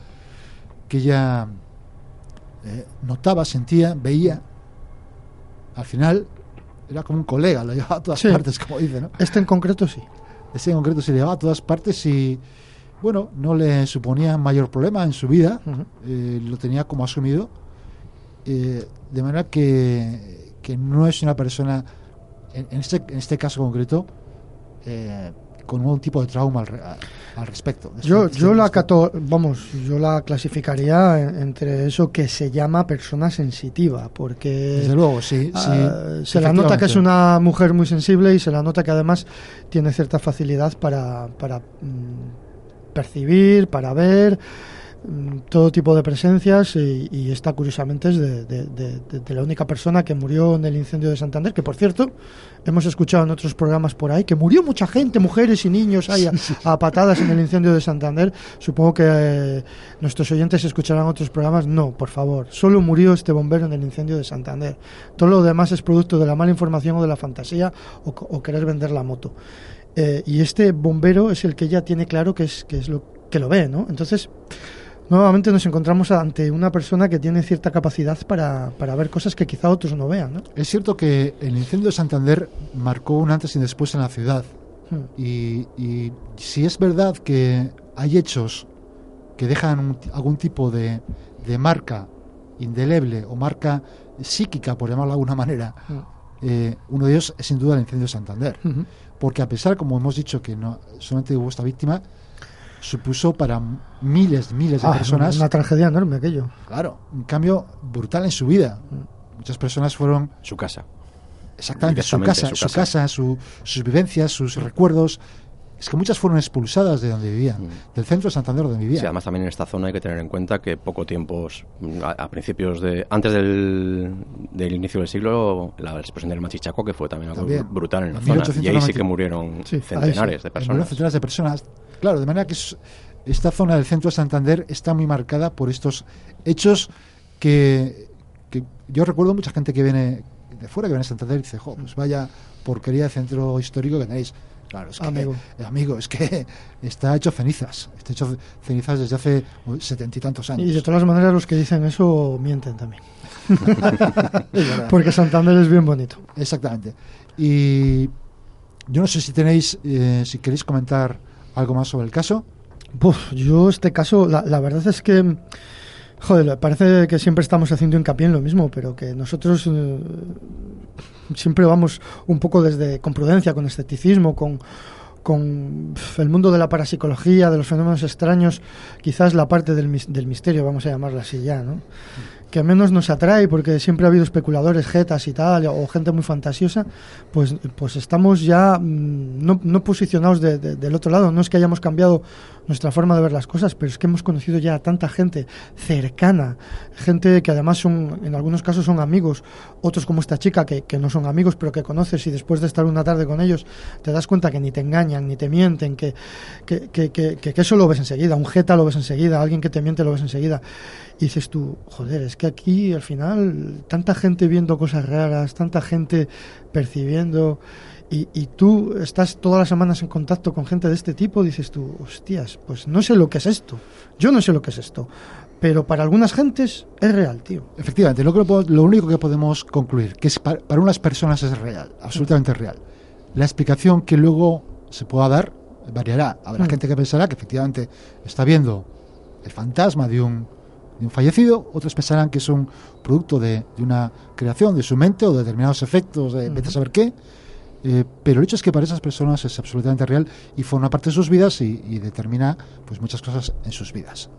que ella eh, notaba, sentía, veía, al final era como un colega, lo llevaba a todas Sí. partes, como dice, ¿no? Este en concreto sí. Ese en concreto se le llevaba a todas partes y, bueno, no le suponía mayor problema en su vida, eh, lo tenía como asumido, eh, de manera que, que no es una persona, en, en este, en este caso concreto, eh, con un tipo de trauma al, al respecto. Yo, Este- yo la cato, vamos, yo la clasificaría en- entre eso que se llama persona sensitiva, porque Desde luego, sí, ah, sí, se la nota que es una mujer muy sensible y se la nota que además tiene cierta facilidad para, para mm, percibir, para ver todo tipo de presencias y, y esta curiosamente es de, de- de- de- de la única persona que murió en el incendio de Santander, que por cierto hemos escuchado en otros programas por ahí que murió mucha gente, mujeres y niños ahí a, a patadas en el incendio de Santander. Supongo que eh, nuestros oyentes escucharán otros programas. No, por favor, solo murió este bombero en el incendio de Santander. Todo lo demás es producto de la mala información o de la fantasía o, o querer vender la moto. Eh, y este bombero es el que ya tiene claro que es, que es lo que lo ve, ¿no? Entonces, nuevamente nos encontramos ante una persona que tiene cierta capacidad para, para ver cosas que quizá otros no vean, ¿no? Es cierto que el incendio de Santander marcó un antes y después en la ciudad. Hmm. Y, y si es verdad que hay hechos que dejan un algún tipo de, de marca indeleble o marca psíquica, por llamarlo de alguna manera, eh, uno de ellos es sin duda el incendio de Santander. Ujú. Porque a pesar, como hemos dicho, que no solamente hubo esta víctima, supuso para miles, miles de Ah, personas Una tragedia enorme aquello. Claro, un cambio brutal en su vida. Muchas personas fueron Su casa. exactamente su casa, su su casa. casa, su- sus vivencias, sus recuerdos. Es que muchas fueron expulsadas de donde vivían, del centro de Santander donde Sí, vivían. además también en esta zona hay que tener en cuenta que poco tiempo, a, a principios de, antes del, del inicio del siglo, la explosión del Machichaco, que fue también algo También. brutal en la zona, y ahí sí 1890. que murieron Sí, centenares sí. de Murieron personas. centenares de personas. Claro, de manera que es- esta zona del centro de Santander está muy marcada por estos hechos que, que yo recuerdo mucha gente que viene de fuera, que viene a Santander y dice, jo, pues vaya porquería de centro histórico que tenéis. Claro, es que, Amigo. eh, amigo, es que está hecho cenizas. Está hecho cenizas desde hace setenta y tantos años. Y de todas maneras los que dicen eso mienten también. Porque Santander es bien bonito. Exactamente. Y yo no sé si tenéis, eh, si queréis comentar algo más sobre el caso. Buf, yo este caso, la, la verdad es que, joder, parece que siempre estamos haciendo hincapié en lo mismo, pero que nosotros eh, siempre vamos un poco desde con prudencia, con escepticismo, con con el mundo de la parapsicología, de los fenómenos extraños, quizás la parte del, del misterio, vamos a llamarla así ya, ¿no? que menos nos atrae porque siempre ha habido especuladores, jetas y tal, o gente muy fantasiosa, pues, pues estamos ya mm, no, posicionados de- del otro lado. No es que hayamos cambiado nuestra forma de ver las cosas, pero es que hemos conocido ya a tanta gente cercana, gente que además son, en algunos casos son amigos, otros como esta chica que, que no son amigos, pero que conoces y después de estar una tarde con ellos te das cuenta que ni te engañan, ni te mienten, que, que, que, que- eso lo ves enseguida, un jeta lo ves enseguida, alguien que te miente lo ves enseguida. Y dices tú, joder, es que aquí al final tanta gente viendo cosas raras, tanta gente percibiendo y, y tú estás todas las semanas en contacto con gente de este tipo, dices tú, hostias, pues no sé lo que es esto. Yo no sé lo que es esto. Pero para algunas gentes es real, tío. Efectivamente, lo, que lo único que podemos concluir, que es pa- para unas personas es real, absolutamente real. La explicación que luego se pueda dar variará. Habrá Mm. gente que pensará que efectivamente está viendo el fantasma de un, de un fallecido, otros pensarán que es un producto de, de una creación de su mente o de determinados efectos, de vete a saber qué. Eh, pero el hecho es que para esas personas es absolutamente real y forma parte de sus vidas y, y determina pues muchas cosas en sus vidas.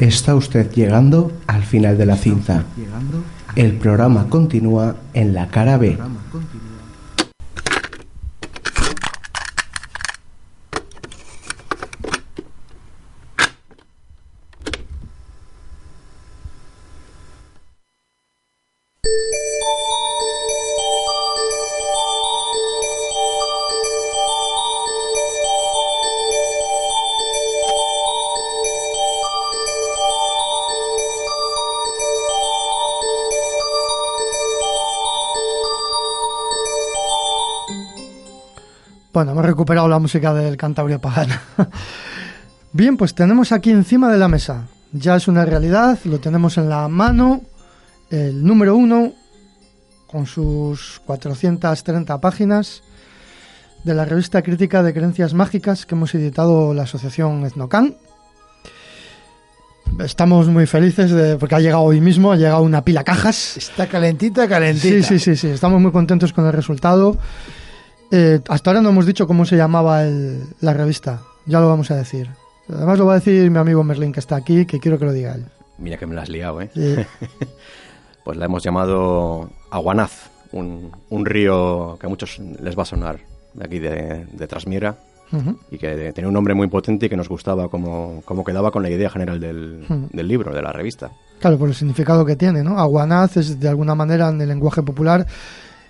Está usted llegando al final de la cinta. El programa continúa en la cara B. Bueno, hemos recuperado la música del Cantabria Pagana. Bien, pues tenemos aquí encima de la mesa. Ya es una realidad, lo tenemos en la mano. El número uno, con sus 430 páginas, de la revista crítica de creencias mágicas que hemos editado la asociación Etnocan. Estamos muy felices de, porque ha llegado hoy mismo, ha llegado una pila cajas. Está calentita, calentita. Sí, sí, sí, sí. Estamos muy contentos con el resultado. Eh, hasta ahora no hemos dicho cómo se llamaba el- la revista. Ya lo vamos a decir. Además lo va a decir mi amigo Merlin que está aquí, que quiero que lo diga él. Mira que me la has liado, ¿eh? Sí. pues la hemos llamado Aguanaz, un, un río que a muchos les va a sonar de aquí de, de Trasmiera y que tenía un nombre muy potente y que nos gustaba como, como quedaba con la idea general del, del libro, de la revista. Claro, por el significado que tiene, ¿no? Aguanaz es de alguna manera en el lenguaje popular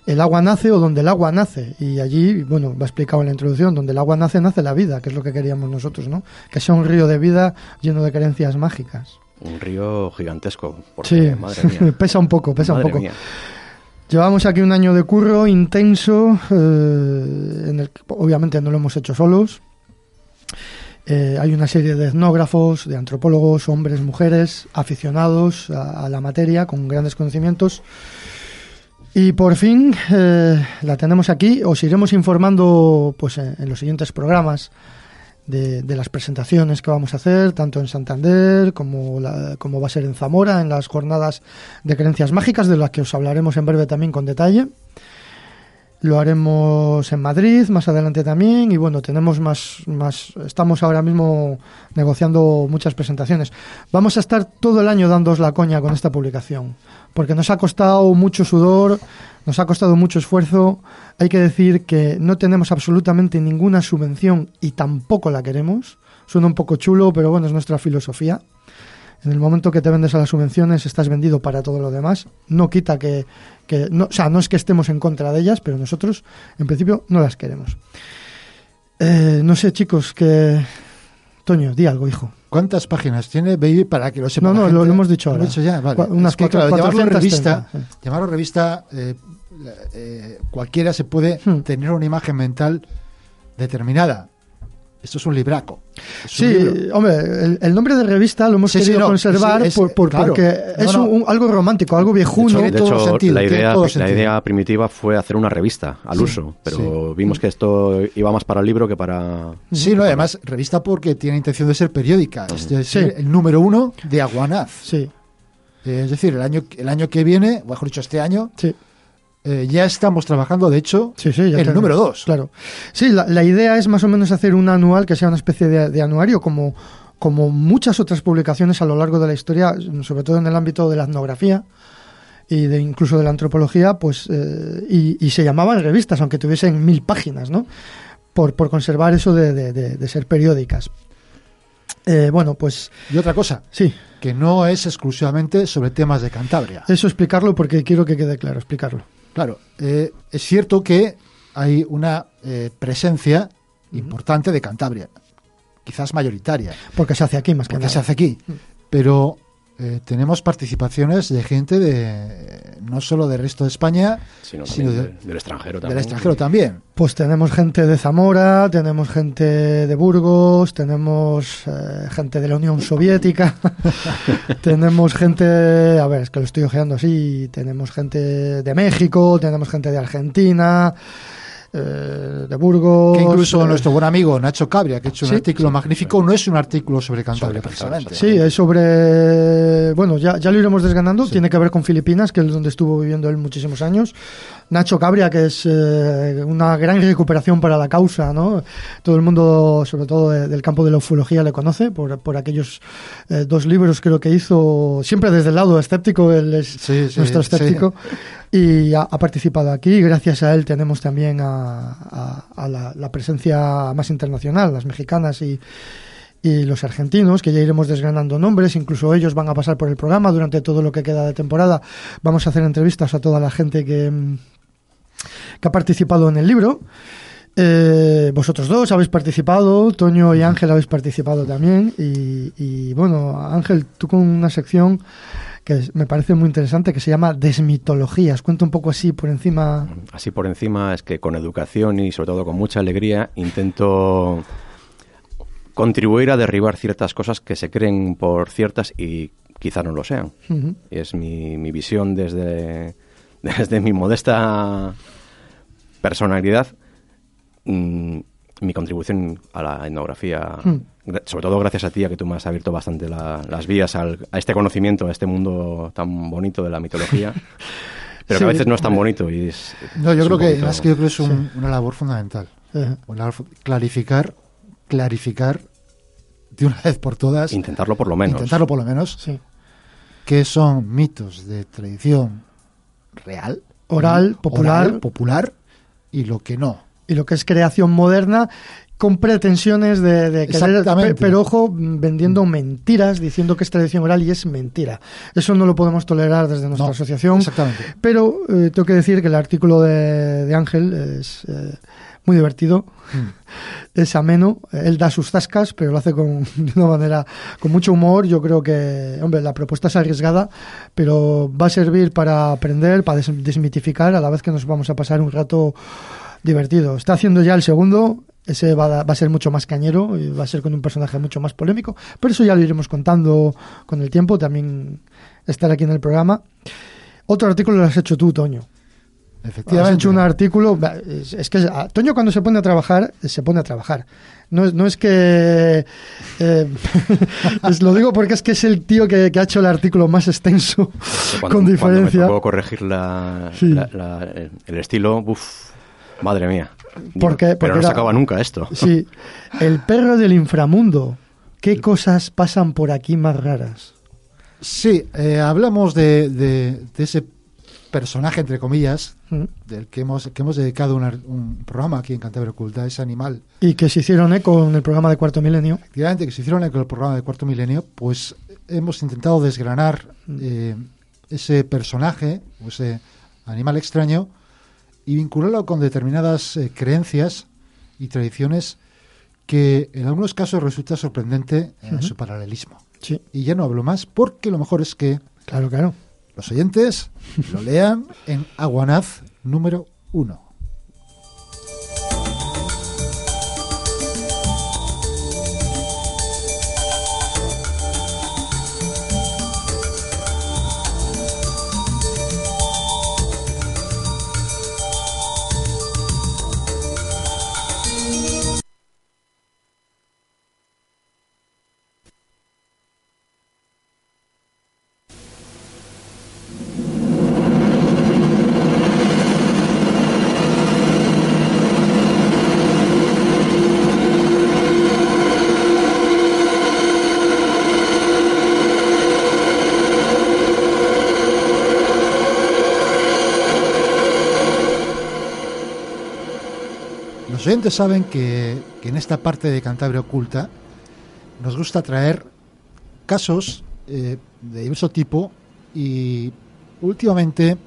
el agua nace o donde el agua nace. Y allí, bueno, va explicado en la introducción, donde el agua nace, nace la vida, que es lo que queríamos nosotros, ¿no? Que sea un río de vida lleno de creencias mágicas. Un río gigantesco, porque, Sí, madre mía. pesa un poco, pesa Madre un poco. mía. Llevamos aquí un año de curro intenso, eh, en el que obviamente no lo hemos hecho solos. Eh, hay una serie de etnógrafos, de antropólogos, hombres, mujeres, aficionados a, a la materia, con grandes conocimientos. Y por fin eh, la tenemos aquí. Os iremos informando pues, en, los siguientes programas de, de las presentaciones que vamos a hacer, tanto en Santander como, la- como va a ser en Zamora, en las jornadas de creencias mágicas, de las que os hablaremos en breve también con detalle. Lo haremos en Madrid más adelante también y bueno, tenemos más, más, estamos ahora mismo negociando muchas presentaciones. Vamos a estar todo el año dándoos la coña con esta publicación, porque nos ha costado mucho sudor, nos ha costado mucho esfuerzo. Hay que decir que no tenemos absolutamente ninguna subvención y tampoco la queremos. Suena un poco chulo, pero bueno, es nuestra filosofía. En el momento que te vendes a las subvenciones, estás vendido para todo lo demás. No quita que, que no, o sea, no es que estemos en contra de ellas, pero nosotros, en principio, no las queremos. Eh, no sé, chicos, que Toño, di algo, hijo. ¿Cuántas páginas tiene Baby para que lo sepa No, no, gente? lo- lo hemos dicho Lo ahora. dicho ya, vale. Unas Es que, cuatro- claro, llamarlo 430, revista, llamarlo revista, eh, la- eh, cualquiera se puede Hmm. tener una imagen mental determinada. Esto es un libraco. Es un Sí, libro. hombre, el, el nombre de revista lo hemos Sí, sí, querido no, conservar sí, es- por, por- claro. porque No, es un- un- algo romántico, algo viejuno. De todo hecho, sentido, la, idea, todo la idea primitiva fue hacer una revista al uso, pero vimos que esto iba más para el libro que para... Sí, no, además, revista porque tiene intención de ser periódica. Es decir, Sí. el número uno de Aguanaz. Sí, Es decir, el año, el año que viene, o mejor dicho, este año, sí. Eh, ya estamos trabajando, de hecho, Sí, sí, ya en el número dos. Claro. Sí, la, la idea es más o menos hacer un anual que sea una especie de, de anuario, como, como muchas otras publicaciones a lo largo de la historia, sobre todo en el ámbito de la etnografía y de incluso de la antropología, pues eh, y, y se llamaban revistas, aunque tuviesen mil páginas, ¿no? Por, por conservar eso de, de- de- de ser periódicas. Eh, bueno, pues Y otra cosa, sí, que no es exclusivamente sobre temas de Cantabria. eso explicarlo porque quiero que quede claro, explicarlo. Claro, eh, es cierto que hay una eh, presencia importante de Cantabria, quizás mayoritaria. Porque se hace aquí más que Porque nada. se hace aquí. Pero eh, tenemos participaciones de gente de no solo del resto de España, Sino de- del extranjero del también. extranjero también. Pues tenemos gente de Zamora, tenemos gente de Burgos, tenemos eh, gente de la Unión Soviética, tenemos gente, a ver, es que lo estoy ojeando así, tenemos gente de México, tenemos gente de Argentina, eh, de Burgos. Que incluso eh, nuestro buen amigo Nacho Cabria, que ha hecho Sí. un artículo magnífico, no es un artículo sobre Cantabria, precisamente. Sí, es sobre. Bueno, ya, ya lo iremos desganando. Tiene que ver con Filipinas, que es donde estuvo viviendo él muchísimos años. Nacho Cabria, que es eh, una gran recuperación para la causa, ¿no? Todo el mundo, sobre todo de- del campo de la ufología, le conoce por, por aquellos eh, dos libros, creo que hizo, siempre desde el lado escéptico, él es Sí, sí, nuestro sí. Y ha, participado aquí. Gracias a él tenemos también a, a- la, presencia más internacional, las mexicanas y, y los argentinos, que ya iremos desgranando nombres, incluso ellos van a pasar por el programa durante todo lo que queda de temporada. Vamos a hacer entrevistas a toda la gente que, mm, ha participado en el libro. Eh, vosotros dos habéis participado, Toño y Ángel habéis participado también. Y, y, bueno, Ángel, tú con una sección que me parece muy interesante que se llama Desmitologías. Cuenta un poco así por encima. Así por encima es que con educación y sobre todo con mucha alegría intento contribuir a derribar ciertas cosas que se creen por ciertas y quizá no lo sean. Es mi, mi visión desde, desde mi modesta personalidad, mm, mi contribución a la etnografía, gra- sobre todo gracias a ti, a que tú me has abierto bastante la- las vías al- a este conocimiento, a este mundo tan bonito de la mitología, pero que a veces no es tan bonito. Y es, No, yo es creo que, poquito- más que yo creo que es un- una labor fundamental. Una clarificar, clarificar de una vez por todas. Intentarlo por lo menos. Intentarlo por lo menos. Sí. Que son mitos de tradición real, Oral, popular. popular y lo que no. y lo que es creación moderna con pretensiones de, de querer, pero ojo, mm, vendiendo mentiras, diciendo que es tradición oral y es mentira. Eso no lo podemos tolerar desde nuestra No, asociación. Exactamente. Pero eh, tengo que decir que el artículo de, de Ángel es eh, muy divertido, Mm. es ameno, él da sus zascas, pero lo hace con, de una manera, con mucho humor. Yo creo que, hombre, la propuesta es arriesgada, pero va a servir para aprender, para des- desmitificar, a la vez que nos vamos a pasar un rato divertido. Está haciendo ya el segundo, ese va a, va a ser mucho más cañero y va a ser con un personaje mucho más polémico, pero eso ya lo iremos contando con el tiempo, también estar aquí en el programa. Otro artículo lo has hecho tú, Toño. Has Efectivamente. hecho un artículo. Es, que a Toño, cuando se pone a trabajar, se pone a trabajar. No, es- no es que. eh, es- lo digo porque es que es el tío que, que ha hecho el artículo más extenso, Cuando- con Cuando me diferencia. tocó corregir la, Sí. la- la- el, el estilo, uff, madre mía. Porque- porque pero no se acaba nunca esto. Sí. El perro del inframundo. ¿Qué cosas pasan por aquí más raras? Sí, eh, hablamos de, de- de ese personaje, entre comillas, ¿Mm? del que hemos, que hemos dedicado un, programa aquí en Cantabria Oculta, ese animal Y que se hicieron eco en el programa de Cuarto Milenio. efectivamente que se hicieron en el programa de Cuarto Milenio, pues hemos intentado desgranar Mm. eh, ese personaje o ese animal extraño y vincularlo con determinadas eh, creencias y tradiciones que en algunos casos resulta sorprendente en Ujú. su paralelismo. Sí, Y ya no hablo más porque lo mejor es que claro, claro. los oyentes lo lean en Aguanaz número 1. Oyentes saben que, en esta parte de Cantabria Oculta nos gusta traer casos eh, de diverso tipo y últimamente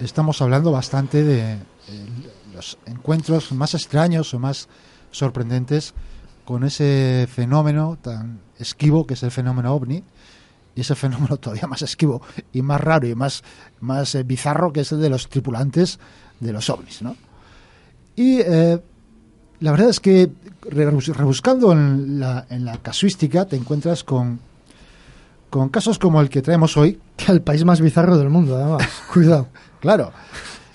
estamos hablando bastante de eh, los encuentros más extraños o más sorprendentes con ese fenómeno tan esquivo que es el fenómeno ovni y ese fenómeno todavía más esquivo y más raro y más, más eh, bizarro que es el de los tripulantes de los ovnis, ¿no? Y la verdad es que rebus- rebuscando en la, en la casuística te encuentras con, con casos como el que traemos hoy. El país más bizarro del mundo, además. Cuidado. Claro.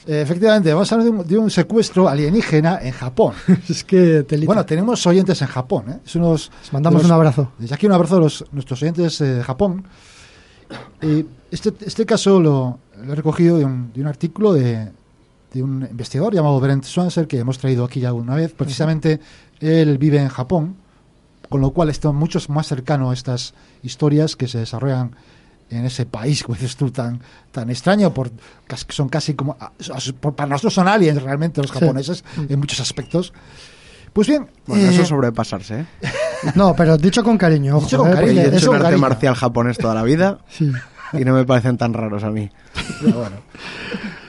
Efectivamente, vamos a hablar de un, de un secuestro alienígena en Japón. es que telita. Bueno, tenemos oyentes en Japón. ¿eh? Es unos, Les mandamos los- un abrazo. Desde aquí un abrazo a los, nuestros oyentes eh, de Japón. Este, este caso lo, lo he recogido de un, de un artículo de, de un investigador llamado Brent Swanser, que hemos traído aquí ya una vez. Precisamente él vive en Japón, con lo cual está mucho más cercano a estas historias que se desarrollan en ese país, como dices tú, tan, tan extraño, por, son casi como... para nosotros son aliens realmente los Sí. japoneses, en muchos aspectos. Pues bien... Bueno, eh, eso es sobrepasarse, ¿eh? No, pero dicho con cariño, ojo. Dicho con ¿eh? cariño, he hecho un arte cariño. marcial japonés toda la vida Sí. y no me parecen tan raros a mí. Pero bueno,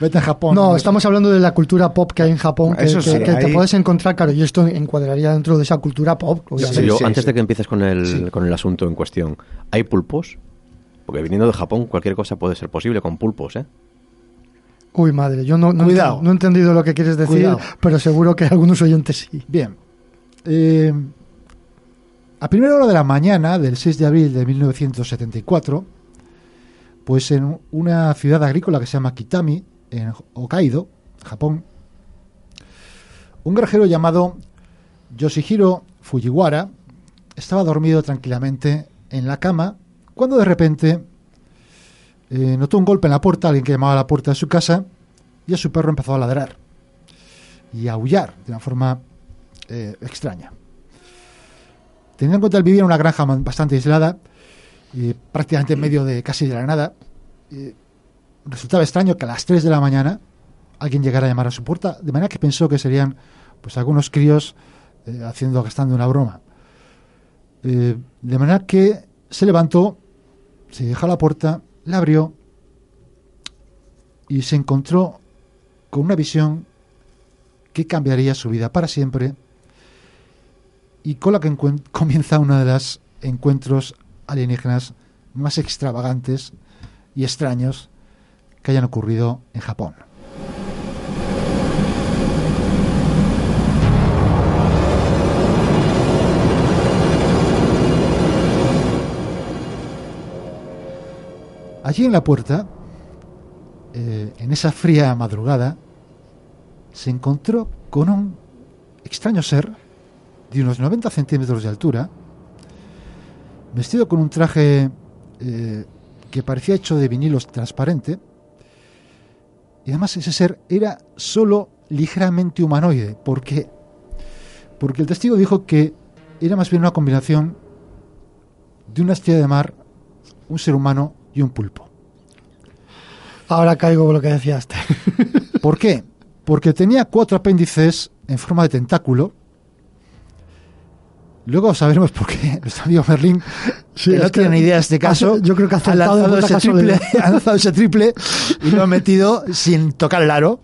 vete a Japón. No, estamos hablando de la cultura pop que hay en Japón, que, Eso que- sí, que te ahí- puedes encontrar, claro, y esto encuadraría dentro de esa cultura pop. Sí, obviamente. yo, sí, antes sí. de que empieces con el, Sí. con el asunto en cuestión, ¿hay pulpos? Porque viniendo de Japón, cualquier cosa puede ser posible con pulpos, ¿eh? Uy, madre, yo no, no, Cuidado. no he entendido lo que quieres decir, Cuidado. pero seguro que algunos oyentes sí. Bien. Eh, a primera hora de la mañana del 6 de abril de 1974, pues en una ciudad agrícola que se llama Kitami, en Hokkaido, Japón, un granjero llamado Yoshihiro Fujiwara estaba dormido tranquilamente en la cama cuando de repente eh, notó un golpe en la puerta, alguien que llamaba a la puerta de su casa, y a su perro empezó a ladrar y a aullar de una forma eh, extraña. Teniendo en cuenta él vivía en una granja bastante aislada, y prácticamente en medio de casi de la nada, eh, resultaba extraño que a las 3 de la mañana alguien llegara a llamar a su puerta, de manera que pensó que serían pues algunos críos eh, haciendo, gastando una broma. Eh, de manera que se levantó, se dejó la puerta, la abrió y se encontró con una visión que cambiaría su vida para siempre y con la que comienza uno de los encuentros alienígenas más extravagantes y extraños que hayan ocurrido en Japón. Allí en la puerta, eh, en esa fría madrugada, se encontró con un extraño ser de unos 90 centímetros de altura, vestido con un traje eh, que parecía hecho de vinilos transparente, y además ese ser era solo ligeramente humanoide. ¿Por qué? Porque el testigo dijo que era más bien una combinación de una estrella de mar, un ser humano y un pulpo. Ahora caigo con lo que decías. ¿Por qué? Porque tenía cuatro apéndices en forma de tentáculo. Luego sabremos por qué nuestro amigo Merlín Sí, que no tiene ni idea de este caso. hace- yo creo que ha lanzado, ese triple, ha lanzado ese triple y lo ha metido sin tocar el aro.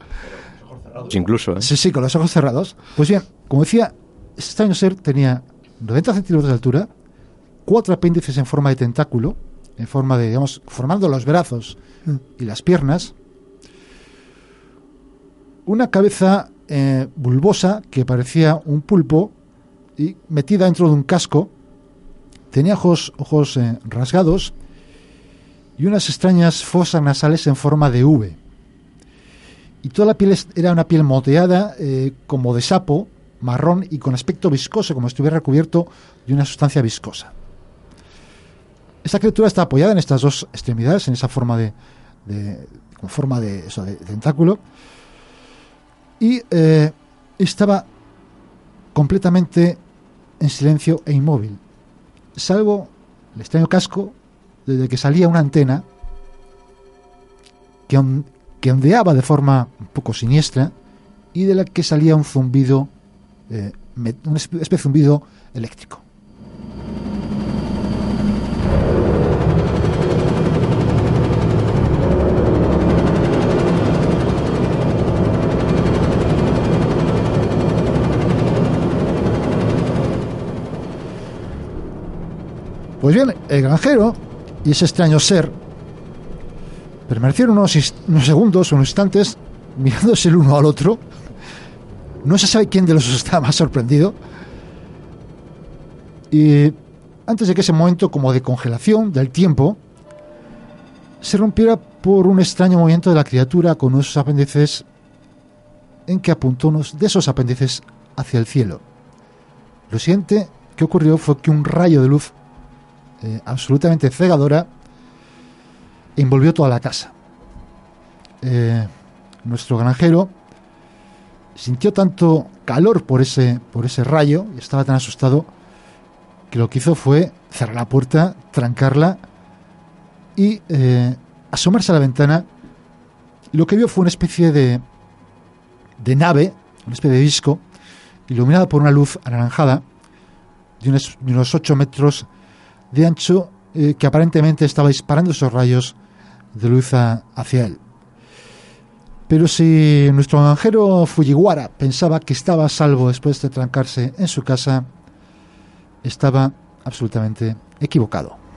Incluso, ¿eh? Sí, sí, con los ojos cerrados. Pues bien, como decía, este extraño ser tenía 90 centímetros de altura, cuatro apéndices en forma de tentáculo, en forma de, digamos, formando los brazos y las piernas, una cabeza eh, bulbosa que parecía un pulpo y metida dentro de un casco, tenía ojos, ojos eh, rasgados y unas extrañas fosas nasales en forma de V y toda la piel era una piel moteada eh, como de sapo, marrón y con aspecto viscoso, como si estuviera recubierto de una sustancia viscosa. Esta criatura está apoyada en estas dos extremidades, en esa forma de, de- con forma de, eso, de tentáculo, y eh, estaba completamente en silencio e inmóvil, salvo el extraño casco desde que salía una antena que, on- que ondeaba de forma un poco siniestra y de la que salía un zumbido, eh, una espe- especie de zumbido eléctrico. Pues bien, el granjero y ese extraño ser permanecieron unos, segundos, unos instantes, mirándose el uno al otro. No se sabe quién de los dos estaba más sorprendido. Y antes de que ese momento como de congelación del tiempo se rompiera por un extraño movimiento de la criatura con unos apéndices en que apuntó unos de esos apéndices hacia el cielo. Lo siguiente que ocurrió fue que un rayo de luz eh, absolutamente cegadora envolvió toda la casa. Eh, nuestro granjero sintió tanto calor por ese, por ese rayo y estaba tan asustado que lo que hizo fue cerrar la puerta, trancarla y eh, asomarse a la ventana. Lo que vio fue una especie de, de nave, una especie de disco, iluminada por una luz anaranjada de unos, de unos 8 metros de ancho eh, que aparentemente estaba disparando esos rayos de luz hacia él. Pero si nuestro granjero Fujiwara pensaba que estaba salvo después de trancarse en su casa, estaba absolutamente equivocado.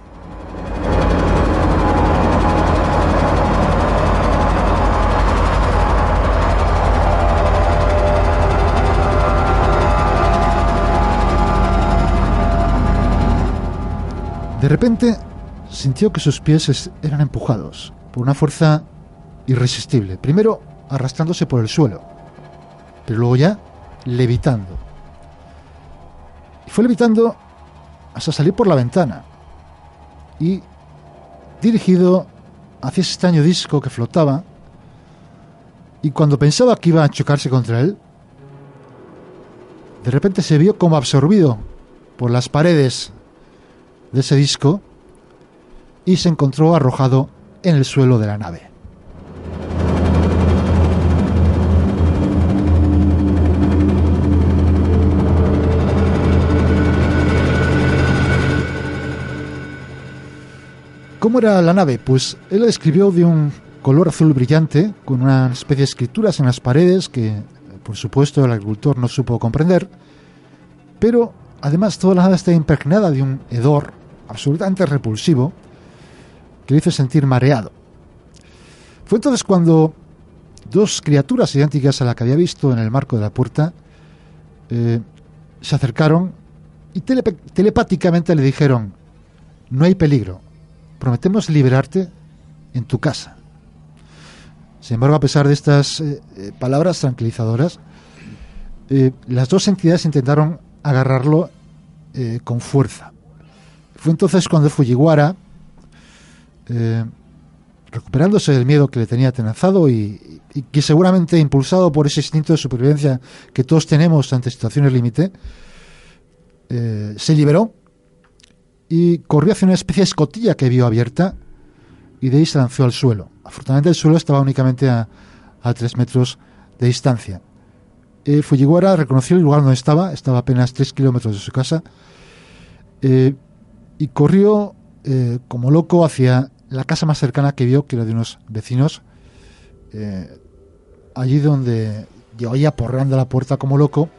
De repente sintió que sus pies es- eran empujados por una fuerza irresistible. Primero arrastrándose por el suelo, pero luego ya levitando. Y fue levitando hasta salir por la ventana y dirigido hacia ese extraño disco que flotaba. Y cuando pensaba que iba a chocarse contra él, de repente se vio como absorbido por las paredes de ese disco y se encontró arrojado en el suelo de la nave. ¿Cómo era la nave? Pues él la describió de un color azul brillante, con una especie de escrituras en las paredes que, por supuesto, el agricultor no supo comprender, pero además toda la nave está impregnada de un hedor absolutamente repulsivo que le hizo sentir mareado. Fue entonces cuando dos criaturas idénticas a la que había visto en el marco de la puerta eh, se acercaron y telep- telepáticamente le dijeron, no hay peligro, prometemos liberarte en tu casa. Sin embargo, a pesar de estas eh, eh, palabras tranquilizadoras, las dos entidades intentaron agarrarlo con fuerza. Fue entonces cuando Fujiwara, eh, recuperándose del miedo que le tenía atenazado y, que seguramente impulsado por ese instinto de supervivencia que todos tenemos ante situaciones límite, eh, se liberó y corrió hacia una especie de escotilla que vio abierta y de ahí se lanzó al suelo. Afortunadamente el suelo estaba únicamente a, a tres metros de distancia. Eh, Fujiwara reconoció el lugar donde estaba, estaba apenas tres kilómetros de su casa, eh, y corrió eh, como loco hacia la casa más cercana que vio, que era de unos vecinos, eh, allí donde yo oía porreando la puerta como loco.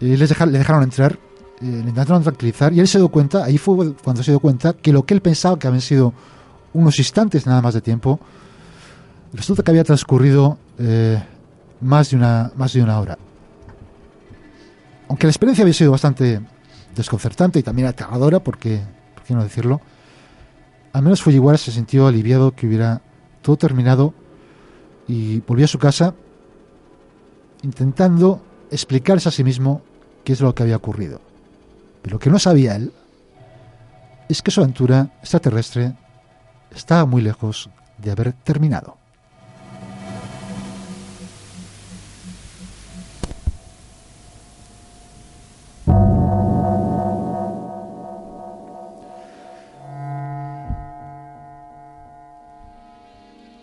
Y les deja- le dejaron entrar, eh, le intentaron tranquilizar y él se dio cuenta, ahí fue cuando se dio cuenta que lo que él pensaba que habían sido unos instantes nada más de tiempo, resulta que había transcurrido eh, más, de una, más de una hora. Aunque la experiencia había sido bastante desconcertante y también aterradora, porque, ¿por qué no decirlo? Al menos Fujiwara se sintió aliviado que hubiera todo terminado y volvió a su casa intentando explicarse a sí mismo qué es lo que había ocurrido. Pero lo que no sabía él es que su aventura extraterrestre estaba muy lejos de haber terminado.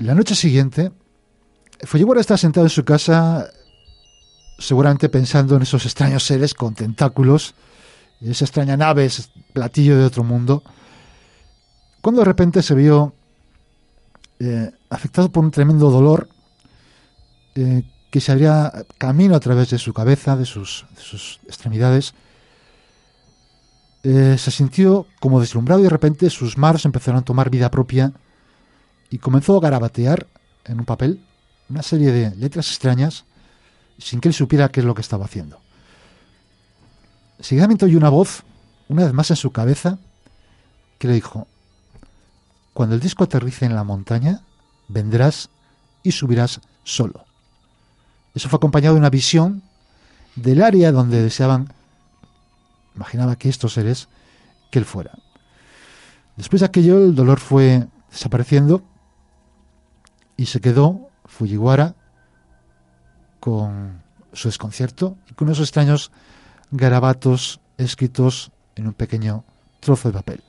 La noche siguiente, Fujiwara estaba sentado en su casa, seguramente pensando en esos extraños seres con tentáculos, esa extraña nave, ese platillo de otro mundo, cuando de repente se vio eh, afectado por un tremendo dolor eh, que se abría camino a través de su cabeza, de sus, de sus extremidades, eh, se sintió como deslumbrado y de repente sus manos empezaron a tomar vida propia y comenzó a garabatear en un papel una serie de letras extrañas sin que él supiera qué es lo que estaba haciendo. Seguidamente oyó una voz, una vez más en su cabeza, que le dijo, cuando el disco aterrice en la montaña, vendrás y subirás solo. Eso fue acompañado de una visión del área donde deseaban, imaginaba que estos seres, que él fuera. Después de aquello, el dolor fue desapareciendo y se quedó Fujiwara con su desconcierto y con esos extraños garabatos escritos en un pequeño trozo de papel.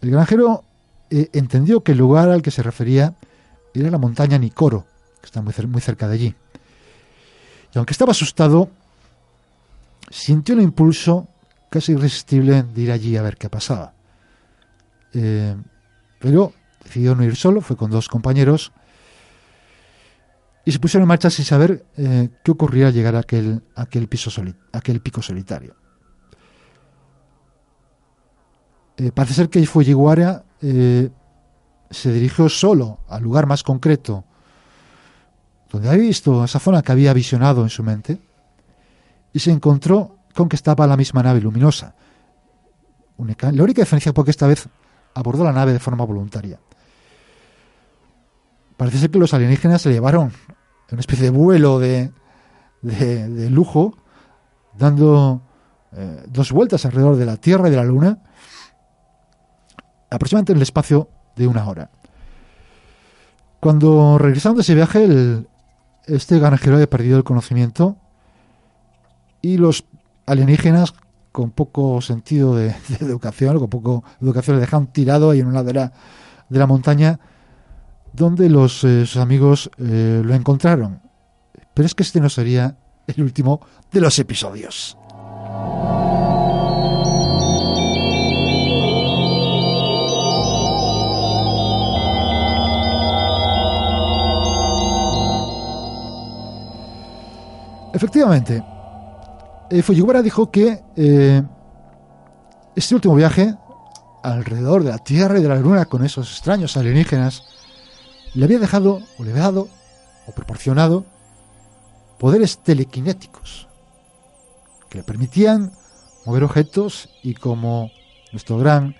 El granjero eh, entendió que el lugar al que se refería era la montaña Nicoro, que está muy, muy cerca de allí. Y aunque estaba asustado, sintió un impulso casi irresistible de ir allí a ver qué pasaba. Eh, pero decidió no ir solo, fue con dos compañeros y se pusieron en marcha sin saber eh, qué ocurría al llegar a aquel, piso aquel pico solitario. Eh, parece ser que Fujiwara eh, se dirigió solo al lugar más concreto donde había visto esa zona que había visionado en su mente y se encontró con que estaba la misma nave luminosa. Única, la única diferencia fue que esta vez abordó la nave de forma voluntaria. Parece ser que los alienígenas se llevaron una especie de vuelo de, de, lujo, dando eh, dos vueltas alrededor de la Tierra y de la Luna, aproximadamente en el espacio de una hora. Cuando regresaron de ese viaje, el, este granjero había perdido el conocimiento y los alienígenas, con poco sentido de, educación, con poco educación, le dejaron tirado ahí en una de la, de la montaña donde los, eh, sus amigos eh, lo encontraron. Pero es que este no sería el último de los episodios. Efectivamente, eh, dijo que eh, este último viaje alrededor de la Tierra y de la Luna con esos extraños alienígenas le había dejado, o le había dado, o proporcionado poderes telequinéticos que le permitían mover objetos y, como nuestro gran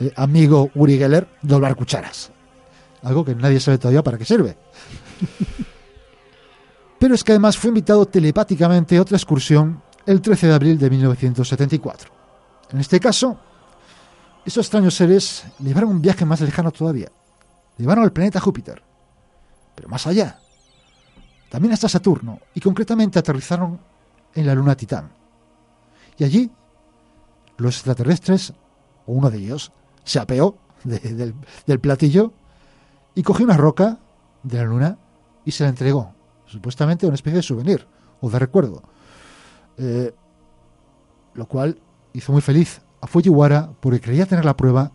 eh, amigo Uri Geller, doblar cucharas. Algo que nadie sabe todavía para qué sirve. Pero es que además fue invitado telepáticamente a otra excursión el 13 de abril de 1974. En este caso, esos extraños seres llevaron un viaje más lejano todavía llevaron al planeta Júpiter, pero más allá, también hasta Saturno, y concretamente aterrizaron en la luna Titán. Y allí, los extraterrestres, o uno de ellos, se apeó del, platillo y cogió una roca de la luna y se la entregó, supuestamente una especie de souvenir o de recuerdo. Eh, lo cual hizo muy feliz a Fujiwara porque creía tener la prueba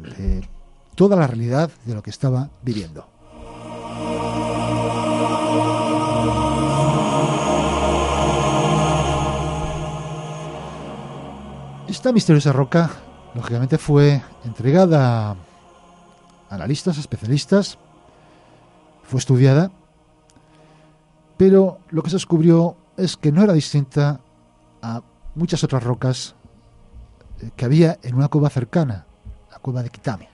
de toda la realidad de lo que estaba viviendo. Esta misteriosa roca, lógicamente, fue entregada a analistas, especialistas, fue estudiada, pero lo que se descubrió es que no era distinta a muchas otras rocas eh, que había en una cueva cercana, la cueva de Kitami.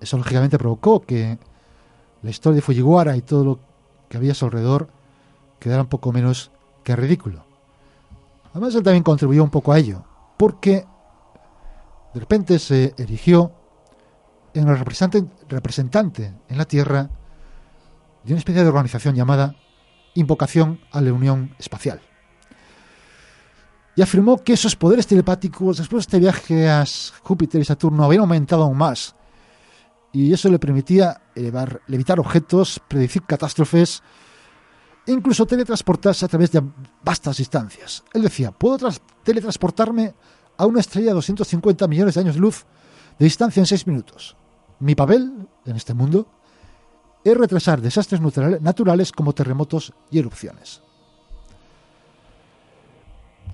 Eso lógicamente provocó que la historia de Fujiwara y todo lo que había a su alrededor quedara un poco menos que ridículo. Además, él también contribuyó un poco a ello, porque de repente se erigió en el representante, representante en la Tierra de una especie de organización llamada Invocación a la Unión Espacial. Y afirmó que esos poderes telepáticos, después de este viaje a Júpiter y Saturno, habían aumentado aún más y eso le permitía elevar, levitar objetos, predecir catástrofes e incluso teletransportarse a través de vastas distancias. Él decía, puedo teletransportarme a una estrella de 250 millones de años de luz de distancia en 6 minutos. Mi papel en este mundo es retrasar desastres naturales como terremotos y erupciones.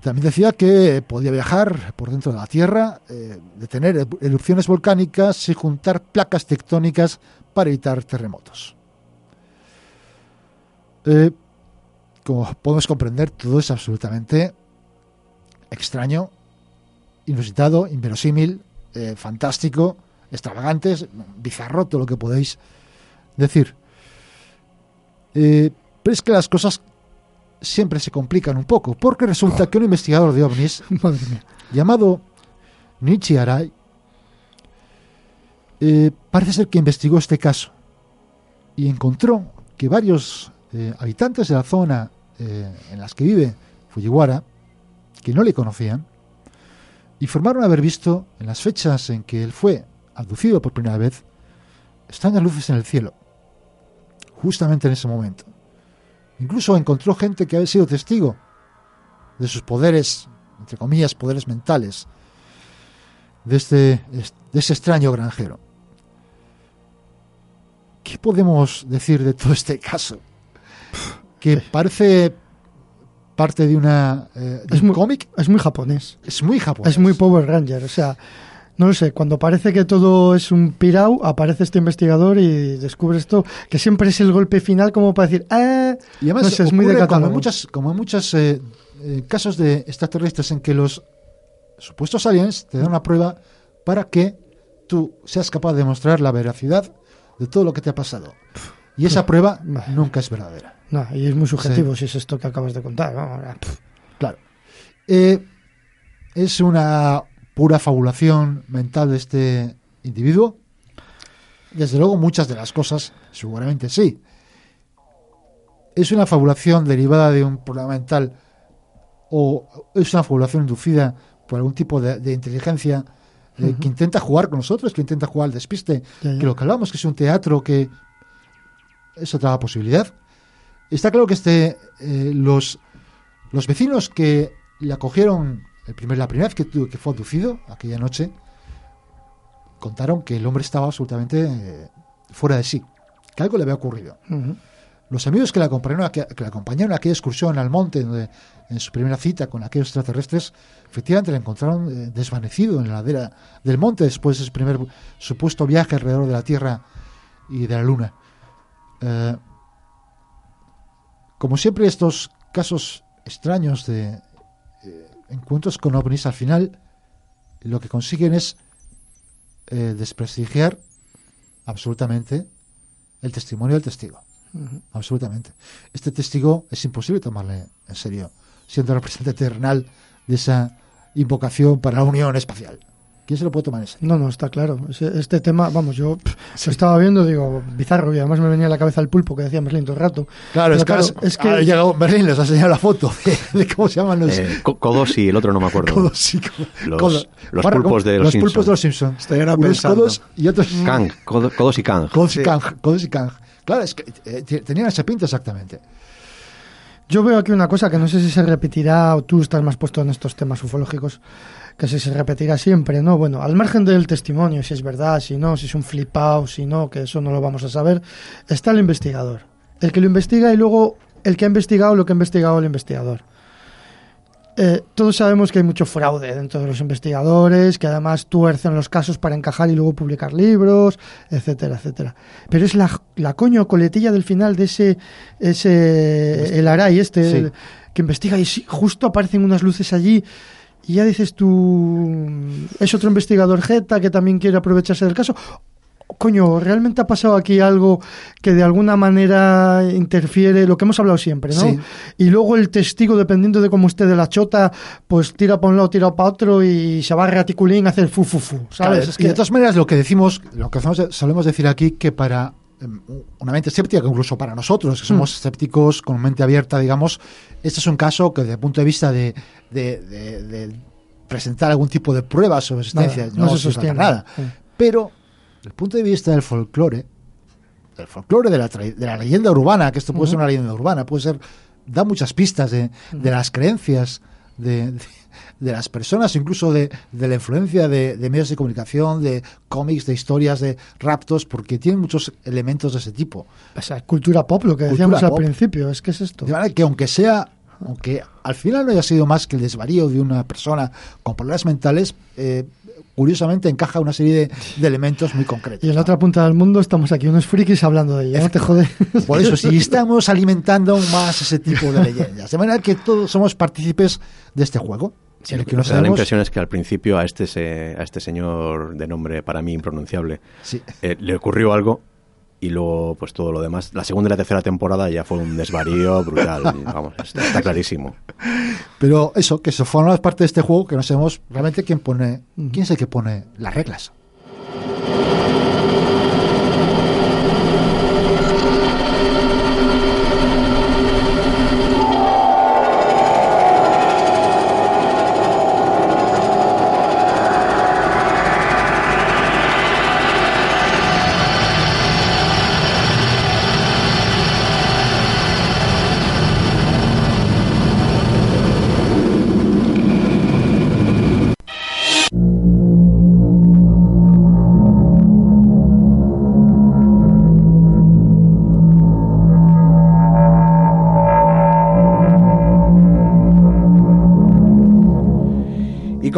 También decía que podía viajar por dentro de la Tierra, eh, detener er- erupciones volcánicas y juntar placas tectónicas para evitar terremotos. Eh, como podemos comprender, todo es absolutamente extraño, inusitado, inverosímil, eh, fantástico, extravagante, bizarro, todo lo que podéis decir. Eh, pero es que las cosas siempre se complican un poco, porque resulta que un investigador de ovnis llamado Nichi Arai eh, parece ser que investigó este caso y encontró que varios eh, habitantes de la zona eh, en las que vive Fujiwara, que no le conocían, informaron haber visto en las fechas en que él fue abducido por primera vez, extrañas luces en el cielo, justamente en ese momento. Incluso encontró gente que había sido testigo de sus poderes, entre comillas, poderes mentales, de, este, de ese extraño granjero. ¿Qué podemos decir de todo este caso? Que parece parte de una eh, de Es un muy- cómic, Es muy japonés. es muy japonés. Es muy Power Ranger. O sea, no lo sé. Cuando parece que todo es un pirau, aparece este investigador y descubre esto, que siempre es el golpe final, como para decir, ah, Y además, no sé, es muy de como en muchas, como en muchos eh, casos de extraterrestres en que los supuestos aliens te dan una prueba para que tú seas capaz de demostrar la veracidad de todo lo que te ha pasado. Y esa prueba nunca es verdadera. No, y es muy subjetivo si es esto que acabas de contar. Claro. Eh, es una pura fabulación mental de este individuo. Desde luego, muchas de las cosas, seguramente sí. Es una fabulación derivada de un problema mental o es una fabulación inducida por algún tipo de, de inteligencia eh, que intenta jugar con nosotros, que intenta jugar al despiste, Ya, ya. que lo que hablamos que es un teatro que es otra posibilidad. Está claro que este eh, los los vecinos que le acogieron el primer, la primera vez que, que fue abducido, aquella noche, contaron que el hombre estaba absolutamente eh, fuera de sí, que algo le había ocurrido. Los amigos que le acompañaron que, que le acompañaron a aquella excursión al monte, donde, en su primera cita con aquellos extraterrestres, efectivamente le encontraron eh, desvanecido en la ladera del monte después de su primer supuesto viaje alrededor de la Tierra y de la Luna. Eh, como siempre, estos casos extraños de encuentros con ovnis, al final lo que consiguen es eh, desprestigiar absolutamente el testimonio del testigo. Absolutamente. Este testigo es imposible tomarle en serio, siendo representante terrenal de esa invocación para la Unión Espacial. ¿Quién se lo puede tomar serio? No, no, está claro. Ese- Este tema, vamos, yo pff, lo estaba viendo, digo, bizarro, y además me venía a la cabeza el pulpo que decía Merlín todo el rato. Claro, es que, claro, es que- ha llegado Berlín, les ha enseñado la foto de, de cómo se llaman los Eh, y el otro no me acuerdo. codos y co- Los- codos. los Para- pulpos de los los Simpson. pulpos de los Simpsons. Estoy ahora Unos pensando. codos y otros Kang, codo- Codos y Kang. codos y. Kang, codos y Kang. Claro, es que eh, tenían esa pinta exactamente. Yo veo aquí una cosa que no sé si se repetirá o tú estás más puesto en estos temas ufológicos, que si se repetirá siempre, ¿no? Bueno, al margen del testimonio, si es verdad, si no, si es un flipado, si no, que eso no lo vamos a saber, está el investigador. El que lo investiga y luego el que ha investigado lo que ha investigado el investigador. Eh, todos sabemos que hay mucho fraude dentro de los investigadores, que además tuercen los casos para encajar y luego publicar libros, etcétera, etcétera. Pero es la, la coño coletilla del final de ese, ese el Aray este, Sí. el- que investiga y sí, justo aparecen unas luces allí y ya dices tú, es otro investigador Jeta que también quiere aprovecharse del caso. Coño, ¿realmente ha pasado aquí algo que de alguna manera interfiere, lo que hemos hablado siempre, ¿no? Sí. Y luego el testigo, dependiendo de cómo esté de la chota, pues tira para un lado, tira para otro y se va a raticulín a hacer fu, fu, fu, ¿sabes? Claro, Es y de todas maneras, lo que decimos, lo que hacemos- solemos decir aquí, que para una mente escéptica, que incluso para nosotros, que somos escépticos con mente abierta, digamos, este es un caso que desde el punto de vista de, de- de- de presentar algún tipo de prueba sobre existencia, Nada, no, no se sostiene. nada. Sí. Pero, desde el punto de vista del folclore, del folclore, de la, de la leyenda urbana, que esto puede ser una leyenda urbana, puede ser, da muchas pistas de, de las creencias de, de- las personas, incluso de, de la influencia de, de medios de comunicación, de cómics, de historias, de raptos, porque tienen muchos elementos de ese tipo. O sea, cultura pop, lo que Cultura decíamos al pop. principio, es que es esto. De manera que aunque sea aunque al final no haya sido más que el desvarío de una persona con problemas mentales, eh, curiosamente encaja una serie de, de elementos muy concretos. Y en la otra punta del mundo estamos aquí unos frikis hablando de ella, no te jode. Por eso, si estamos alimentando más ese tipo de leyendas, de manera que todos somos partícipes de este juego. Sí, lo que no la impresión es que al principio a este, se- a este señor de nombre para mí impronunciable Sí. eh, le ocurrió algo y luego pues todo lo demás. La segunda y la tercera temporada ya fue un desvarío brutal. Vamos, está, está clarísimo. Pero eso, que se forma parte de este juego que no sabemos realmente quién pone, quién es el que pone las reglas.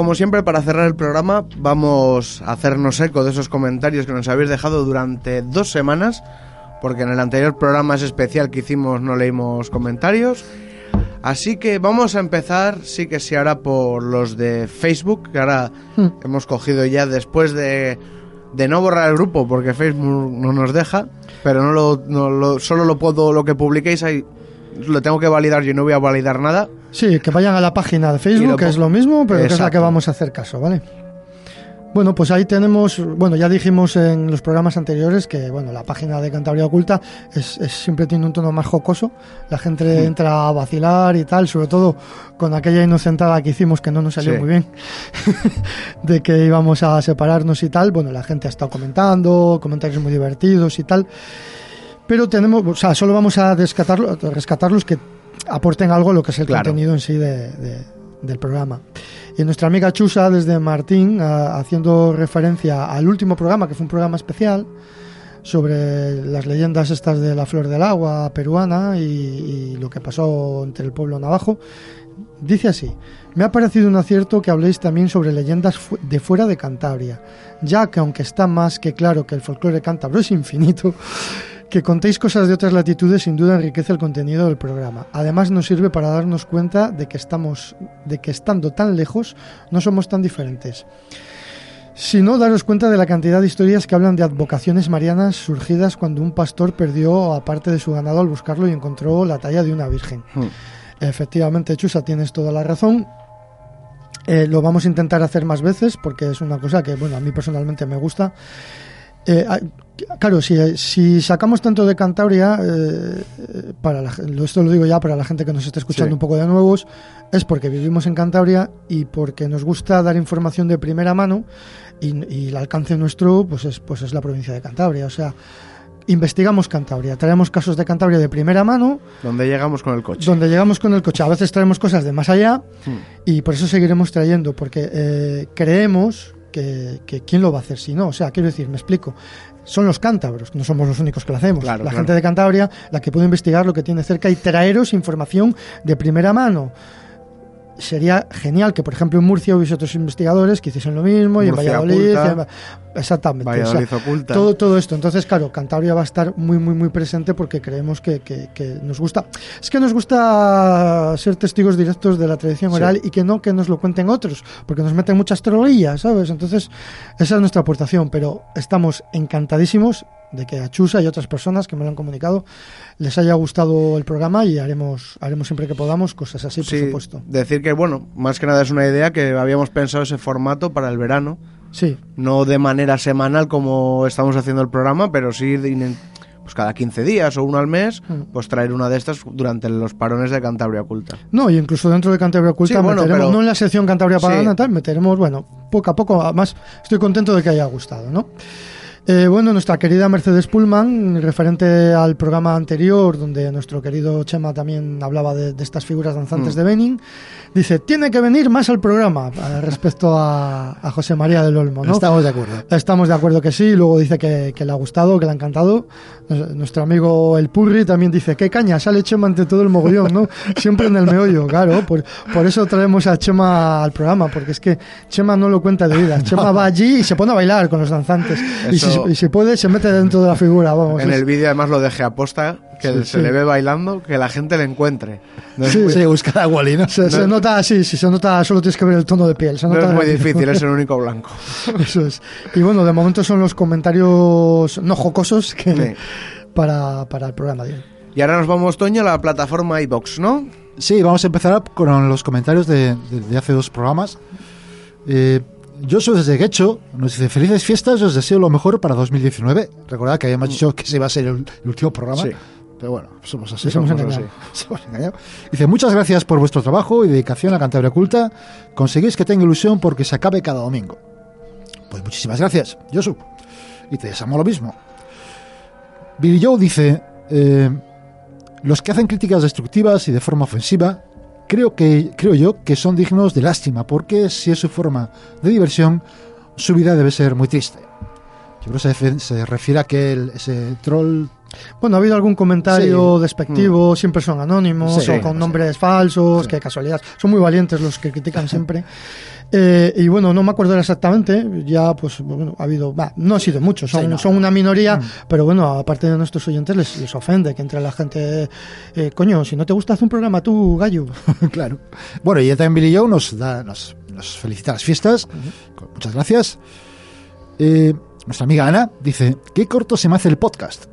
Como siempre, para cerrar el programa, vamos a hacernos eco de esos comentarios que nos habéis dejado durante dos semanas, porque en el anterior programa ese especial que hicimos no leímos comentarios. Así que vamos a empezar, sí que sí, ahora por los de Facebook, que ahora hemos cogido ya después de, de no borrar el grupo, porque Facebook no nos deja, pero no lo, no lo- solo lo puedo, lo que publiquéis ahí, lo tengo que validar, yo no voy a validar nada. Sí, que vayan a la página de Facebook, que es lo mismo, pero que es la que vamos a hacer caso, ¿vale? Bueno, pues ahí tenemos, bueno, ya dijimos en los programas anteriores que, bueno, la página de Cantabria Oculta es, es- siempre tiene un tono más jocoso, la gente entra a vacilar y tal, sobre todo con aquella inocentada que hicimos que no nos salió Sí. muy bien, de que íbamos a separarnos y tal, bueno, la gente ha estado comentando, comentarios muy divertidos y tal, pero tenemos, o sea, solo vamos a rescatar los que aporten algo a lo que es el Claro. contenido en sí de- de- del programa. Y nuestra amiga Chusa, desde Martín, a- haciendo referencia al último programa, que fue un programa especial sobre las leyendas estas de la flor del agua peruana y, y lo que pasó entre el pueblo navajo, dice así, me ha parecido un acierto que habléis también sobre leyendas fu- de fuera de Cantabria, ya que aunque está más que claro que el folclore cántabro es infinito, que contéis cosas de otras latitudes sin duda enriquece el contenido del programa. Además nos sirve para darnos cuenta de que estamos de que estando tan lejos no somos tan diferentes. Sino daros cuenta de la cantidad de historias que hablan de advocaciones marianas surgidas cuando un pastor perdió a parte de su ganado al buscarlo y encontró la talla de una virgen. Efectivamente, Chusa, tienes toda la razón. Eh, lo vamos a intentar hacer más veces porque es una cosa que, bueno, a mí personalmente me gusta. Eh, ah, claro, si, si sacamos tanto de Cantabria, eh, eh, para la esto lo digo ya para la gente que nos esté escuchando Sí. un poco de nuevos, es porque vivimos en Cantabria y porque nos gusta dar información de primera mano y, y el alcance nuestro pues es, pues es la provincia de Cantabria. O sea, investigamos Cantabria, traemos casos de Cantabria de primera mano, Donde llegamos con el coche. donde llegamos con el coche. A veces traemos cosas de más allá Hmm. y por eso seguiremos trayendo, porque eh, creemos que, que quién lo va a hacer si no. O sea, quiero decir, me explico. Son los cántabros, no somos los únicos que lo hacemos. Claro, la claro. gente de Cantabria, la que puede investigar lo que tiene cerca y traeros información de primera mano. Sería genial que, por ejemplo, en Murcia hubiese otros investigadores que hiciesen lo mismo y en Valladolid. oculta. en- Exactamente. o sea, Valladolid oculta. todo, todo esto. Entonces, claro, Cantabria va a estar muy, muy, muy presente porque creemos que, que- que nos gusta. Es que nos gusta ser testigos directos de la tradición Sí. oral y que no que nos lo cuenten otros, porque nos meten muchas trolillas, ¿sabes? Entonces, esa es nuestra aportación, pero estamos encantadísimos de que a Chusa y otras personas que me lo han comunicado les haya gustado el programa y haremos, haremos siempre que podamos cosas así, por Sí, supuesto. decir que, bueno, más que nada es una idea que habíamos pensado ese formato para el verano. Sí, No de manera semanal como estamos haciendo el programa, pero sí de pues cada 15 días o uno al mes, Mm. pues traer una de estas durante los parones de Cantabria Oculta. No, y incluso dentro de Cantabria Oculta Sí, bueno, meteremos, pero- no en la sección Cantabria Sí. Pagana, tal, meteremos, bueno, poco a poco, además estoy contento de que haya gustado, ¿no? Eh, bueno, nuestra querida Mercedes Pullman, referente al programa anterior, donde nuestro querido Chema también hablaba de, de estas figuras danzantes Mm. de Benin, dice, tiene que venir más al programa eh, respecto a, a José María del Olmo, ¿no? Estamos de acuerdo. Estamos de acuerdo que sí, luego dice que, que le ha gustado, que le ha encantado. Nuestro amigo El Purri también dice, qué caña, sale Chema ante todo el mogollón, ¿no? Siempre en el meollo, claro, por, por eso traemos a Chema al programa, porque es que Chema no lo cuenta de vida. Chema va allí y se pone a bailar con los danzantes. Eso- y si puede, se mete dentro de la figura, vamos. En es- el vídeo además lo dejé aposta, que Sí, se sí. le ve bailando, que la gente le encuentre. No Sí. muy, Sí, buscar a Wally, ¿no? se, se no- nota así, sí, se nota, solo tienes que ver el tono de piel. Se no es muy difícil, es el único blanco. Eso es. Y bueno, de momento son los comentarios no jocosos que, Sí. para, para el programa de hoy. Y ahora nos vamos, Toño, a la plataforma iBox, ¿no? Sí, vamos a empezar con los comentarios de, de- de hace dos programas. Eh, soy desde Guecho, nos dice felices fiestas, os deseo lo mejor para 2019. Recordad que habíamos dicho que ese iba a ser el, el último programa. Sí. Pero bueno, somos así. Somos engañado. así. Somos engañado. Dice, muchas gracias por vuestro trabajo y dedicación a Cantabria Culta. Conseguís que tenga ilusión porque se acabe cada domingo. Pues muchísimas gracias, Josu. Y te deseamos lo mismo. Billy Joe dice, eh, los que hacen críticas destructivas y de forma ofensiva, creo, que, creo yo que son dignos de lástima, porque si es su forma de diversión, su vida debe ser muy triste. Yo creo que se, refiere a que ese troll Bueno, ha habido algún comentario Sí. despectivo, siempre son anónimos Sí, o con sí. nombres falsos, qué casualidad. Son muy valientes los que critican siempre. Eh, y bueno, no me acuerdo exactamente, ya pues bueno, ha habido, bah, no ha sido mucho, son, Sí, no. son una minoría, pero bueno, aparte de nuestros oyentes les, les ofende que entre la gente, eh, coño, si no te gusta hacer un programa tú, gallo. claro. Bueno, y también Billy Joe nos, da, nos, nos felicita las fiestas. Muchas gracias. Eh, nuestra amiga Ana dice, qué corto se me hace el podcast.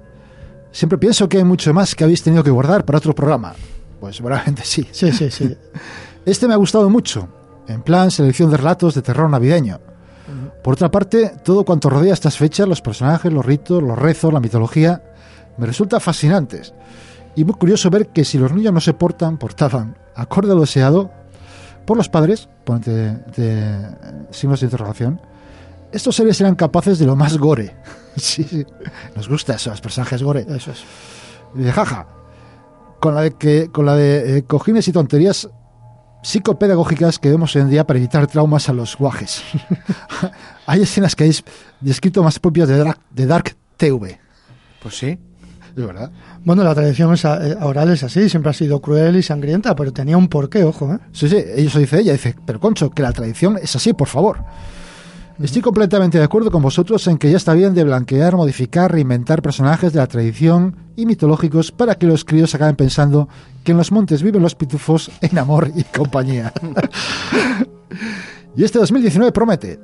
Siempre pienso que hay mucho más que habéis tenido que guardar para otro programa. Pues seguramente sí. Sí, sí, sí. Este me ha gustado mucho, en plan selección de relatos de terror navideño. Por otra parte, todo cuanto rodea estas fechas, los personajes, los ritos, los rezos, la mitología, me resulta fascinantes. Y muy curioso ver que si los niños no se portan, portaban acorde a lo deseado por los padres, ponte de signos de interrogación, estos seres eran capaces de lo más gore. sí, sí. Nos gusta eso, los personajes gore. Eso es. De jaja. Con la de, que, con la de eh, cojines y tonterías psicopedagógicas que vemos hoy en día para evitar traumas a los guajes. Hay escenas que habéis descrito más propias de Dark, de Dark TV. Pues sí. Es verdad. Bueno, la tradición eh, oral es así, siempre ha sido cruel y sangrienta, pero tenía un porqué, ojo, ¿eh? Sí, sí, eso dice ella. Dice, pero Concho, que la tradición es así, por favor. Estoy completamente de acuerdo con vosotros en que ya está bien de blanquear, modificar, reinventar personajes de la tradición y mitológicos para que los críos acaben pensando que en los montes viven los pitufos en amor y compañía. y este 2019 promete.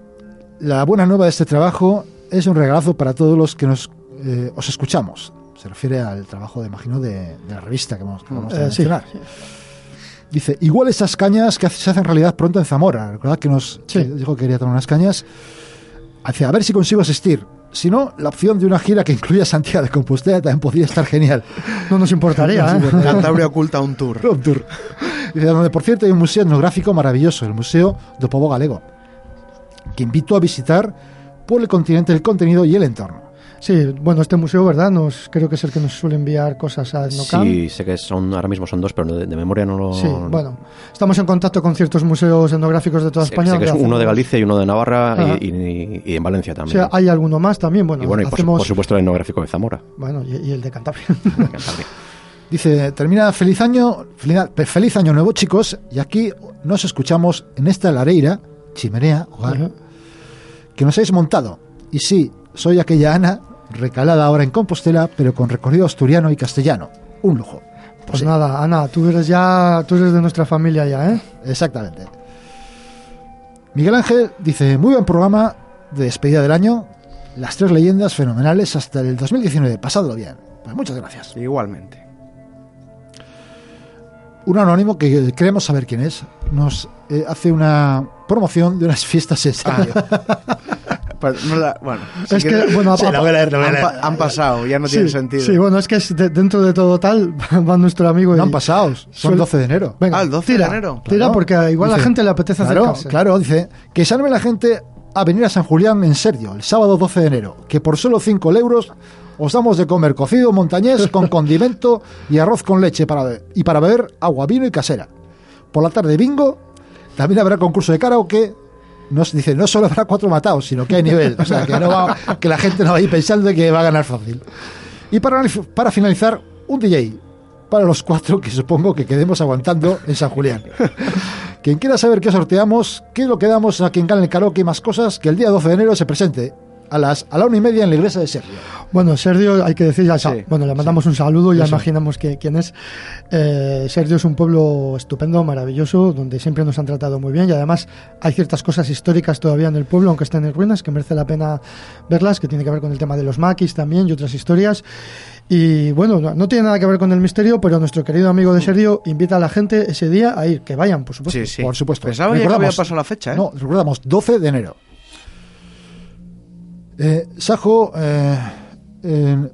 La buena nueva de este trabajo es un regalazo para todos los que nos eh, os escuchamos. Se refiere al trabajo, de, imagino, de, de la revista que acabamos de Eh, sí. mencionar. Dice, igual esas cañas que se hacen realidad pronto en Zamora. Recordad que nos Sí. que dijo que quería tomar unas cañas. Hace, a ver si consigo asistir. Si no, la opción de una gira que incluya Santiago de Compostela también podría estar genial. No nos importaría, ¿eh? Cantabria oculta un tour. Road tour. Dice, donde por cierto hay un museo etnográfico maravilloso, el Museo do Povo Galego, que invito a visitar por el continente, el contenido y el entorno. Sí, bueno, este museo, ¿verdad? Nos, creo que es el que nos suele enviar cosas a Etnocam. Sí, sé que son ahora mismo son dos, pero de, de memoria no lo. Sí, bueno, estamos en contacto con ciertos museos etnográficos de toda sé, España. sé que es uno de Galicia y uno de Navarra y, y- y en Valencia O también. sea, hay alguno más también. Bueno, y bueno, y por, su- hacemos. por supuesto el etnográfico de Zamora. Bueno, y, el de Cantabria. Cantabria. Dice, termina feliz año, feliz, feliz año nuevo chicos, y aquí nos escuchamos en esta lareira, chimenea, hogar, Ajá. que nos habéis montado. Y sí, soy aquella Ana, recalada ahora en Compostela, pero con recorrido asturiano y castellano. Un lujo. Pues sí. nada, Ana, tú eres ya, tú eres de nuestra familia ya, ¿eh? Exactamente. Miguel Ángel dice, muy buen programa de despedida del año, las tres leyendas fenomenales hasta el 2019, pasadlo bien. Pues muchas gracias. Igualmente. Un anónimo que queremos saber quién es, nos eh, hace una promoción de unas fiestas en serio. No la- bueno, si es que, bueno, Sí, ha- la voy a leer, la voy a han, leer. pa- han pasado, ya no sí, tiene sentido. Sí, bueno, es que es de- dentro de todo tal va nuestro amigo. No y- han pasado, son suele- 12 de enero. Venga, Ah, el 12 de tira, enero. Tira Claro. porque igual a la gente le apetece Claro, acercarse. claro, dice que salve la gente a venir a San Julián en serio el sábado 12 de enero, que por solo 5 euros os damos de comer cocido montañés con condimento y arroz con leche para y para beber agua, vino y casera. Por la tarde bingo, también habrá concurso de karaoke. Nos dice, no solo habrá cuatro matados, sino que hay nivel. O sea, que, no va- que la gente no va a ir pensando que va a ganar fácil. Y para, para finalizar, un DJ para los cuatro que supongo que quedemos aguantando en San Julián. Quien quiera saber qué sorteamos, qué lo que damos a quien gane el karaoke y más cosas, que el día 12 de enero se presente a las a la una y media en la iglesia de Sergio. Bueno, Sergio, hay que decir ya, bueno, le mandamos un saludo, ya Eso. imaginamos que, quién es. Eh, Sergio es un pueblo estupendo, maravilloso, donde siempre nos han tratado muy bien y además hay ciertas cosas históricas todavía en el pueblo, aunque estén en ruinas, que merece la pena verlas, que tiene que ver con el tema de los maquis también y otras historias. Y bueno, no, no tiene nada que ver con el misterio, pero nuestro querido amigo de Sergio invita a la gente ese día a ir, que vayan, por supuesto. Sí, sí. Por supuesto. Pensaba ya que había pasado la fecha, ¿eh? No, recordamos, 12 de enero. Eh, Sajo, eh, eh,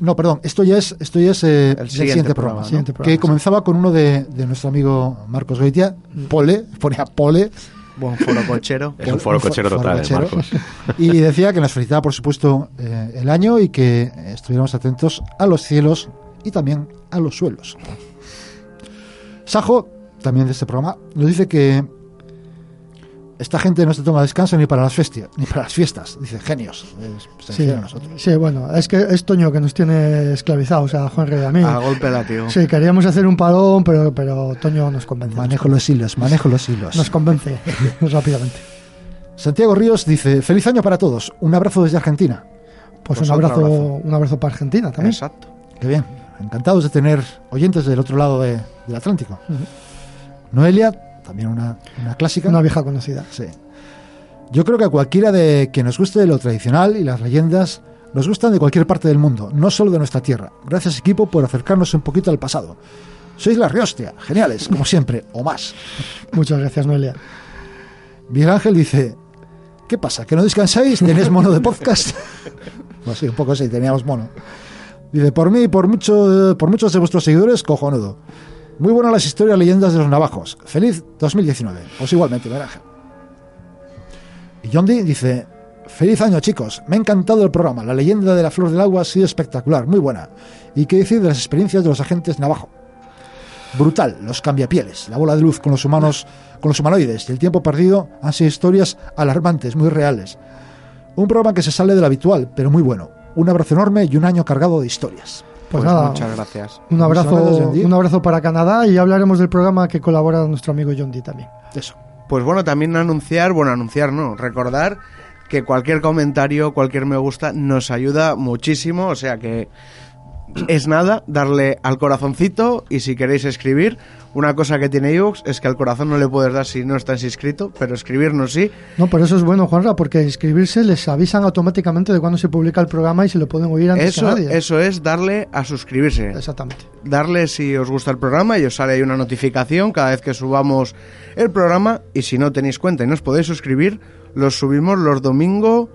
no, perdón, esto ya es, esto ya es eh, del siguiente siguiente, programa, que programa, comenzaba con uno de, de nuestro amigo Marcos Goitia, Pole, ponía Pole, Buen foro cochero. Es un foro fo- cochero foro total, cochero. Marcos. Y decía que nos felicitaba, por supuesto, eh, el año y que estuviéramos atentos a los cielos y también a los suelos. Sajo, también de este programa, nos dice que esta gente no se toma descanso ni para las fiestas, ni para las fiestas. Dice, genios. Se Sí, nosotros. bueno, es que es Toño que nos tiene esclavizados, a Juan Rey y a mí. A golpe de látigo. Sí, queríamos hacer un parón, pero, pero Toño nos convence. Manejo los hilos, manejo los hilos. Nos convence rápidamente. Santiago Ríos dice, feliz año para todos. Un abrazo desde Argentina. Pues, Pues un, abrazo. un abrazo para Argentina también. Exacto. Qué bien. Encantados de tener oyentes del otro lado de- del Atlántico. Noelia, también una, una clásica. Una vieja conocida. Sí. Yo creo que a cualquiera de que nos guste lo tradicional y las leyendas nos gustan de cualquier parte del mundo, no solo de nuestra tierra. Gracias equipo por acercarnos un poquito al pasado. Sois la riostia, geniales, como siempre, o más. Muchas gracias, Noelia. Miguel Ángel dice, ¿qué pasa? ¿Que no descansáis? ¿Tenéis mono de podcast? pues sí, un poco sí, teníamos mono. Dice, por mí y por, mucho, por muchos de vuestros seguidores, cojonudo. Muy buenas las historias leyendas de los navajos. Feliz 2019. Pues igualmente, Ángel. Y Yondi dice, feliz año chicos, me ha encantado el programa, la leyenda de la flor del agua ha sido espectacular, muy buena. Y qué decir de las experiencias de los agentes navajo. Brutal, los cambiapieles, la bola de luz con los humanos, con los humanoides y el tiempo perdido han sido historias alarmantes, muy reales. Un programa que se sale de lo habitual, pero muy bueno. Un abrazo enorme y un año cargado de historias. Pues, Pues nada, muchas gracias. un abrazo, gracias, un abrazo para Canadá y hablaremos del programa que colabora nuestro amigo John Dee también. Eso. Pues bueno, también anunciar, bueno, anunciar no, recordar que cualquier comentario, cualquier me gusta nos ayuda muchísimo, o sea que es nada, darle al corazoncito y si queréis escribir, una cosa que tiene iVoox es que al corazón no le puedes dar si no estás inscrito, pero escribirnos sí. No, pero eso es bueno, Juanra, porque inscribirse les avisan automáticamente de cuando se publica el programa y se lo pueden oír antes Eso, que nadie. eso es darle a suscribirse. Exactamente. darle si os gusta el programa y os sale ahí una notificación cada vez que subamos el programa y si no tenéis cuenta y no os podéis suscribir, los subimos los domingos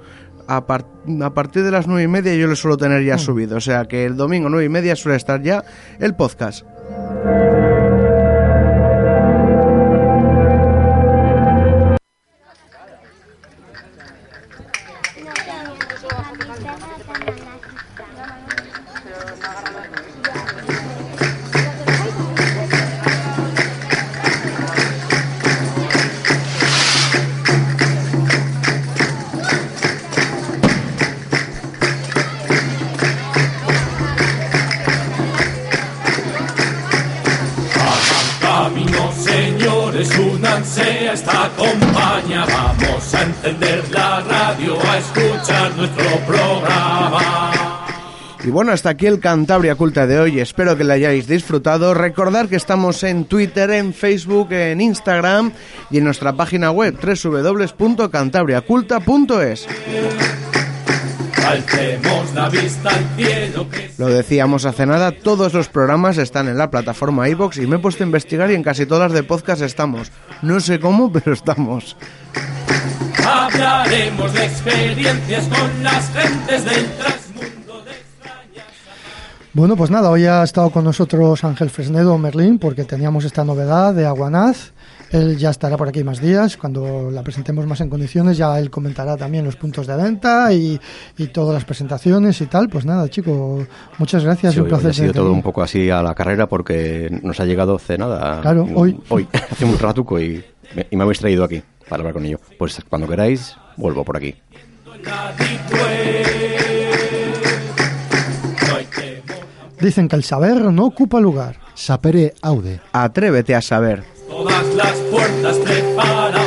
a, par- a partir de las nueve y media yo lo suelo tener ya subido, o sea que el domingo nueve y media suele estar ya el podcast. Bueno, hasta aquí el Cantabria Culta de hoy. Espero que lo hayáis disfrutado. Recordad que estamos en Twitter, en Facebook, en Instagram y en nuestra página web www.cantabriaculta.es. La Lo decíamos hace nada, todos los programas están en la plataforma iBox y me he puesto a investigar y en casi todas de podcast estamos. No sé cómo, pero estamos. hablaremos de experiencias con las gentes del de Bueno, pues nada, hoy ha estado con nosotros Ángel Fresnedo Merlín porque teníamos esta novedad de Aguanaz Él ya estará por aquí más días. Cuando la presentemos más en condiciones, ya él comentará también los puntos de venta y, y todas las presentaciones y tal. Pues nada, chico, muchas gracias. Sí, un hoy- placer hoy ha sido todo un poco así a la carrera porque nos ha llegado hace nada. Claro, mm, hoy. Hoy, hace un ratuco y me, y me habéis traído aquí para hablar con ello. Pues cuando queráis, vuelvo por aquí. Dicen que el saber no ocupa lugar. Sapere aude. Atrévete a saber. Todas las puertas preparaos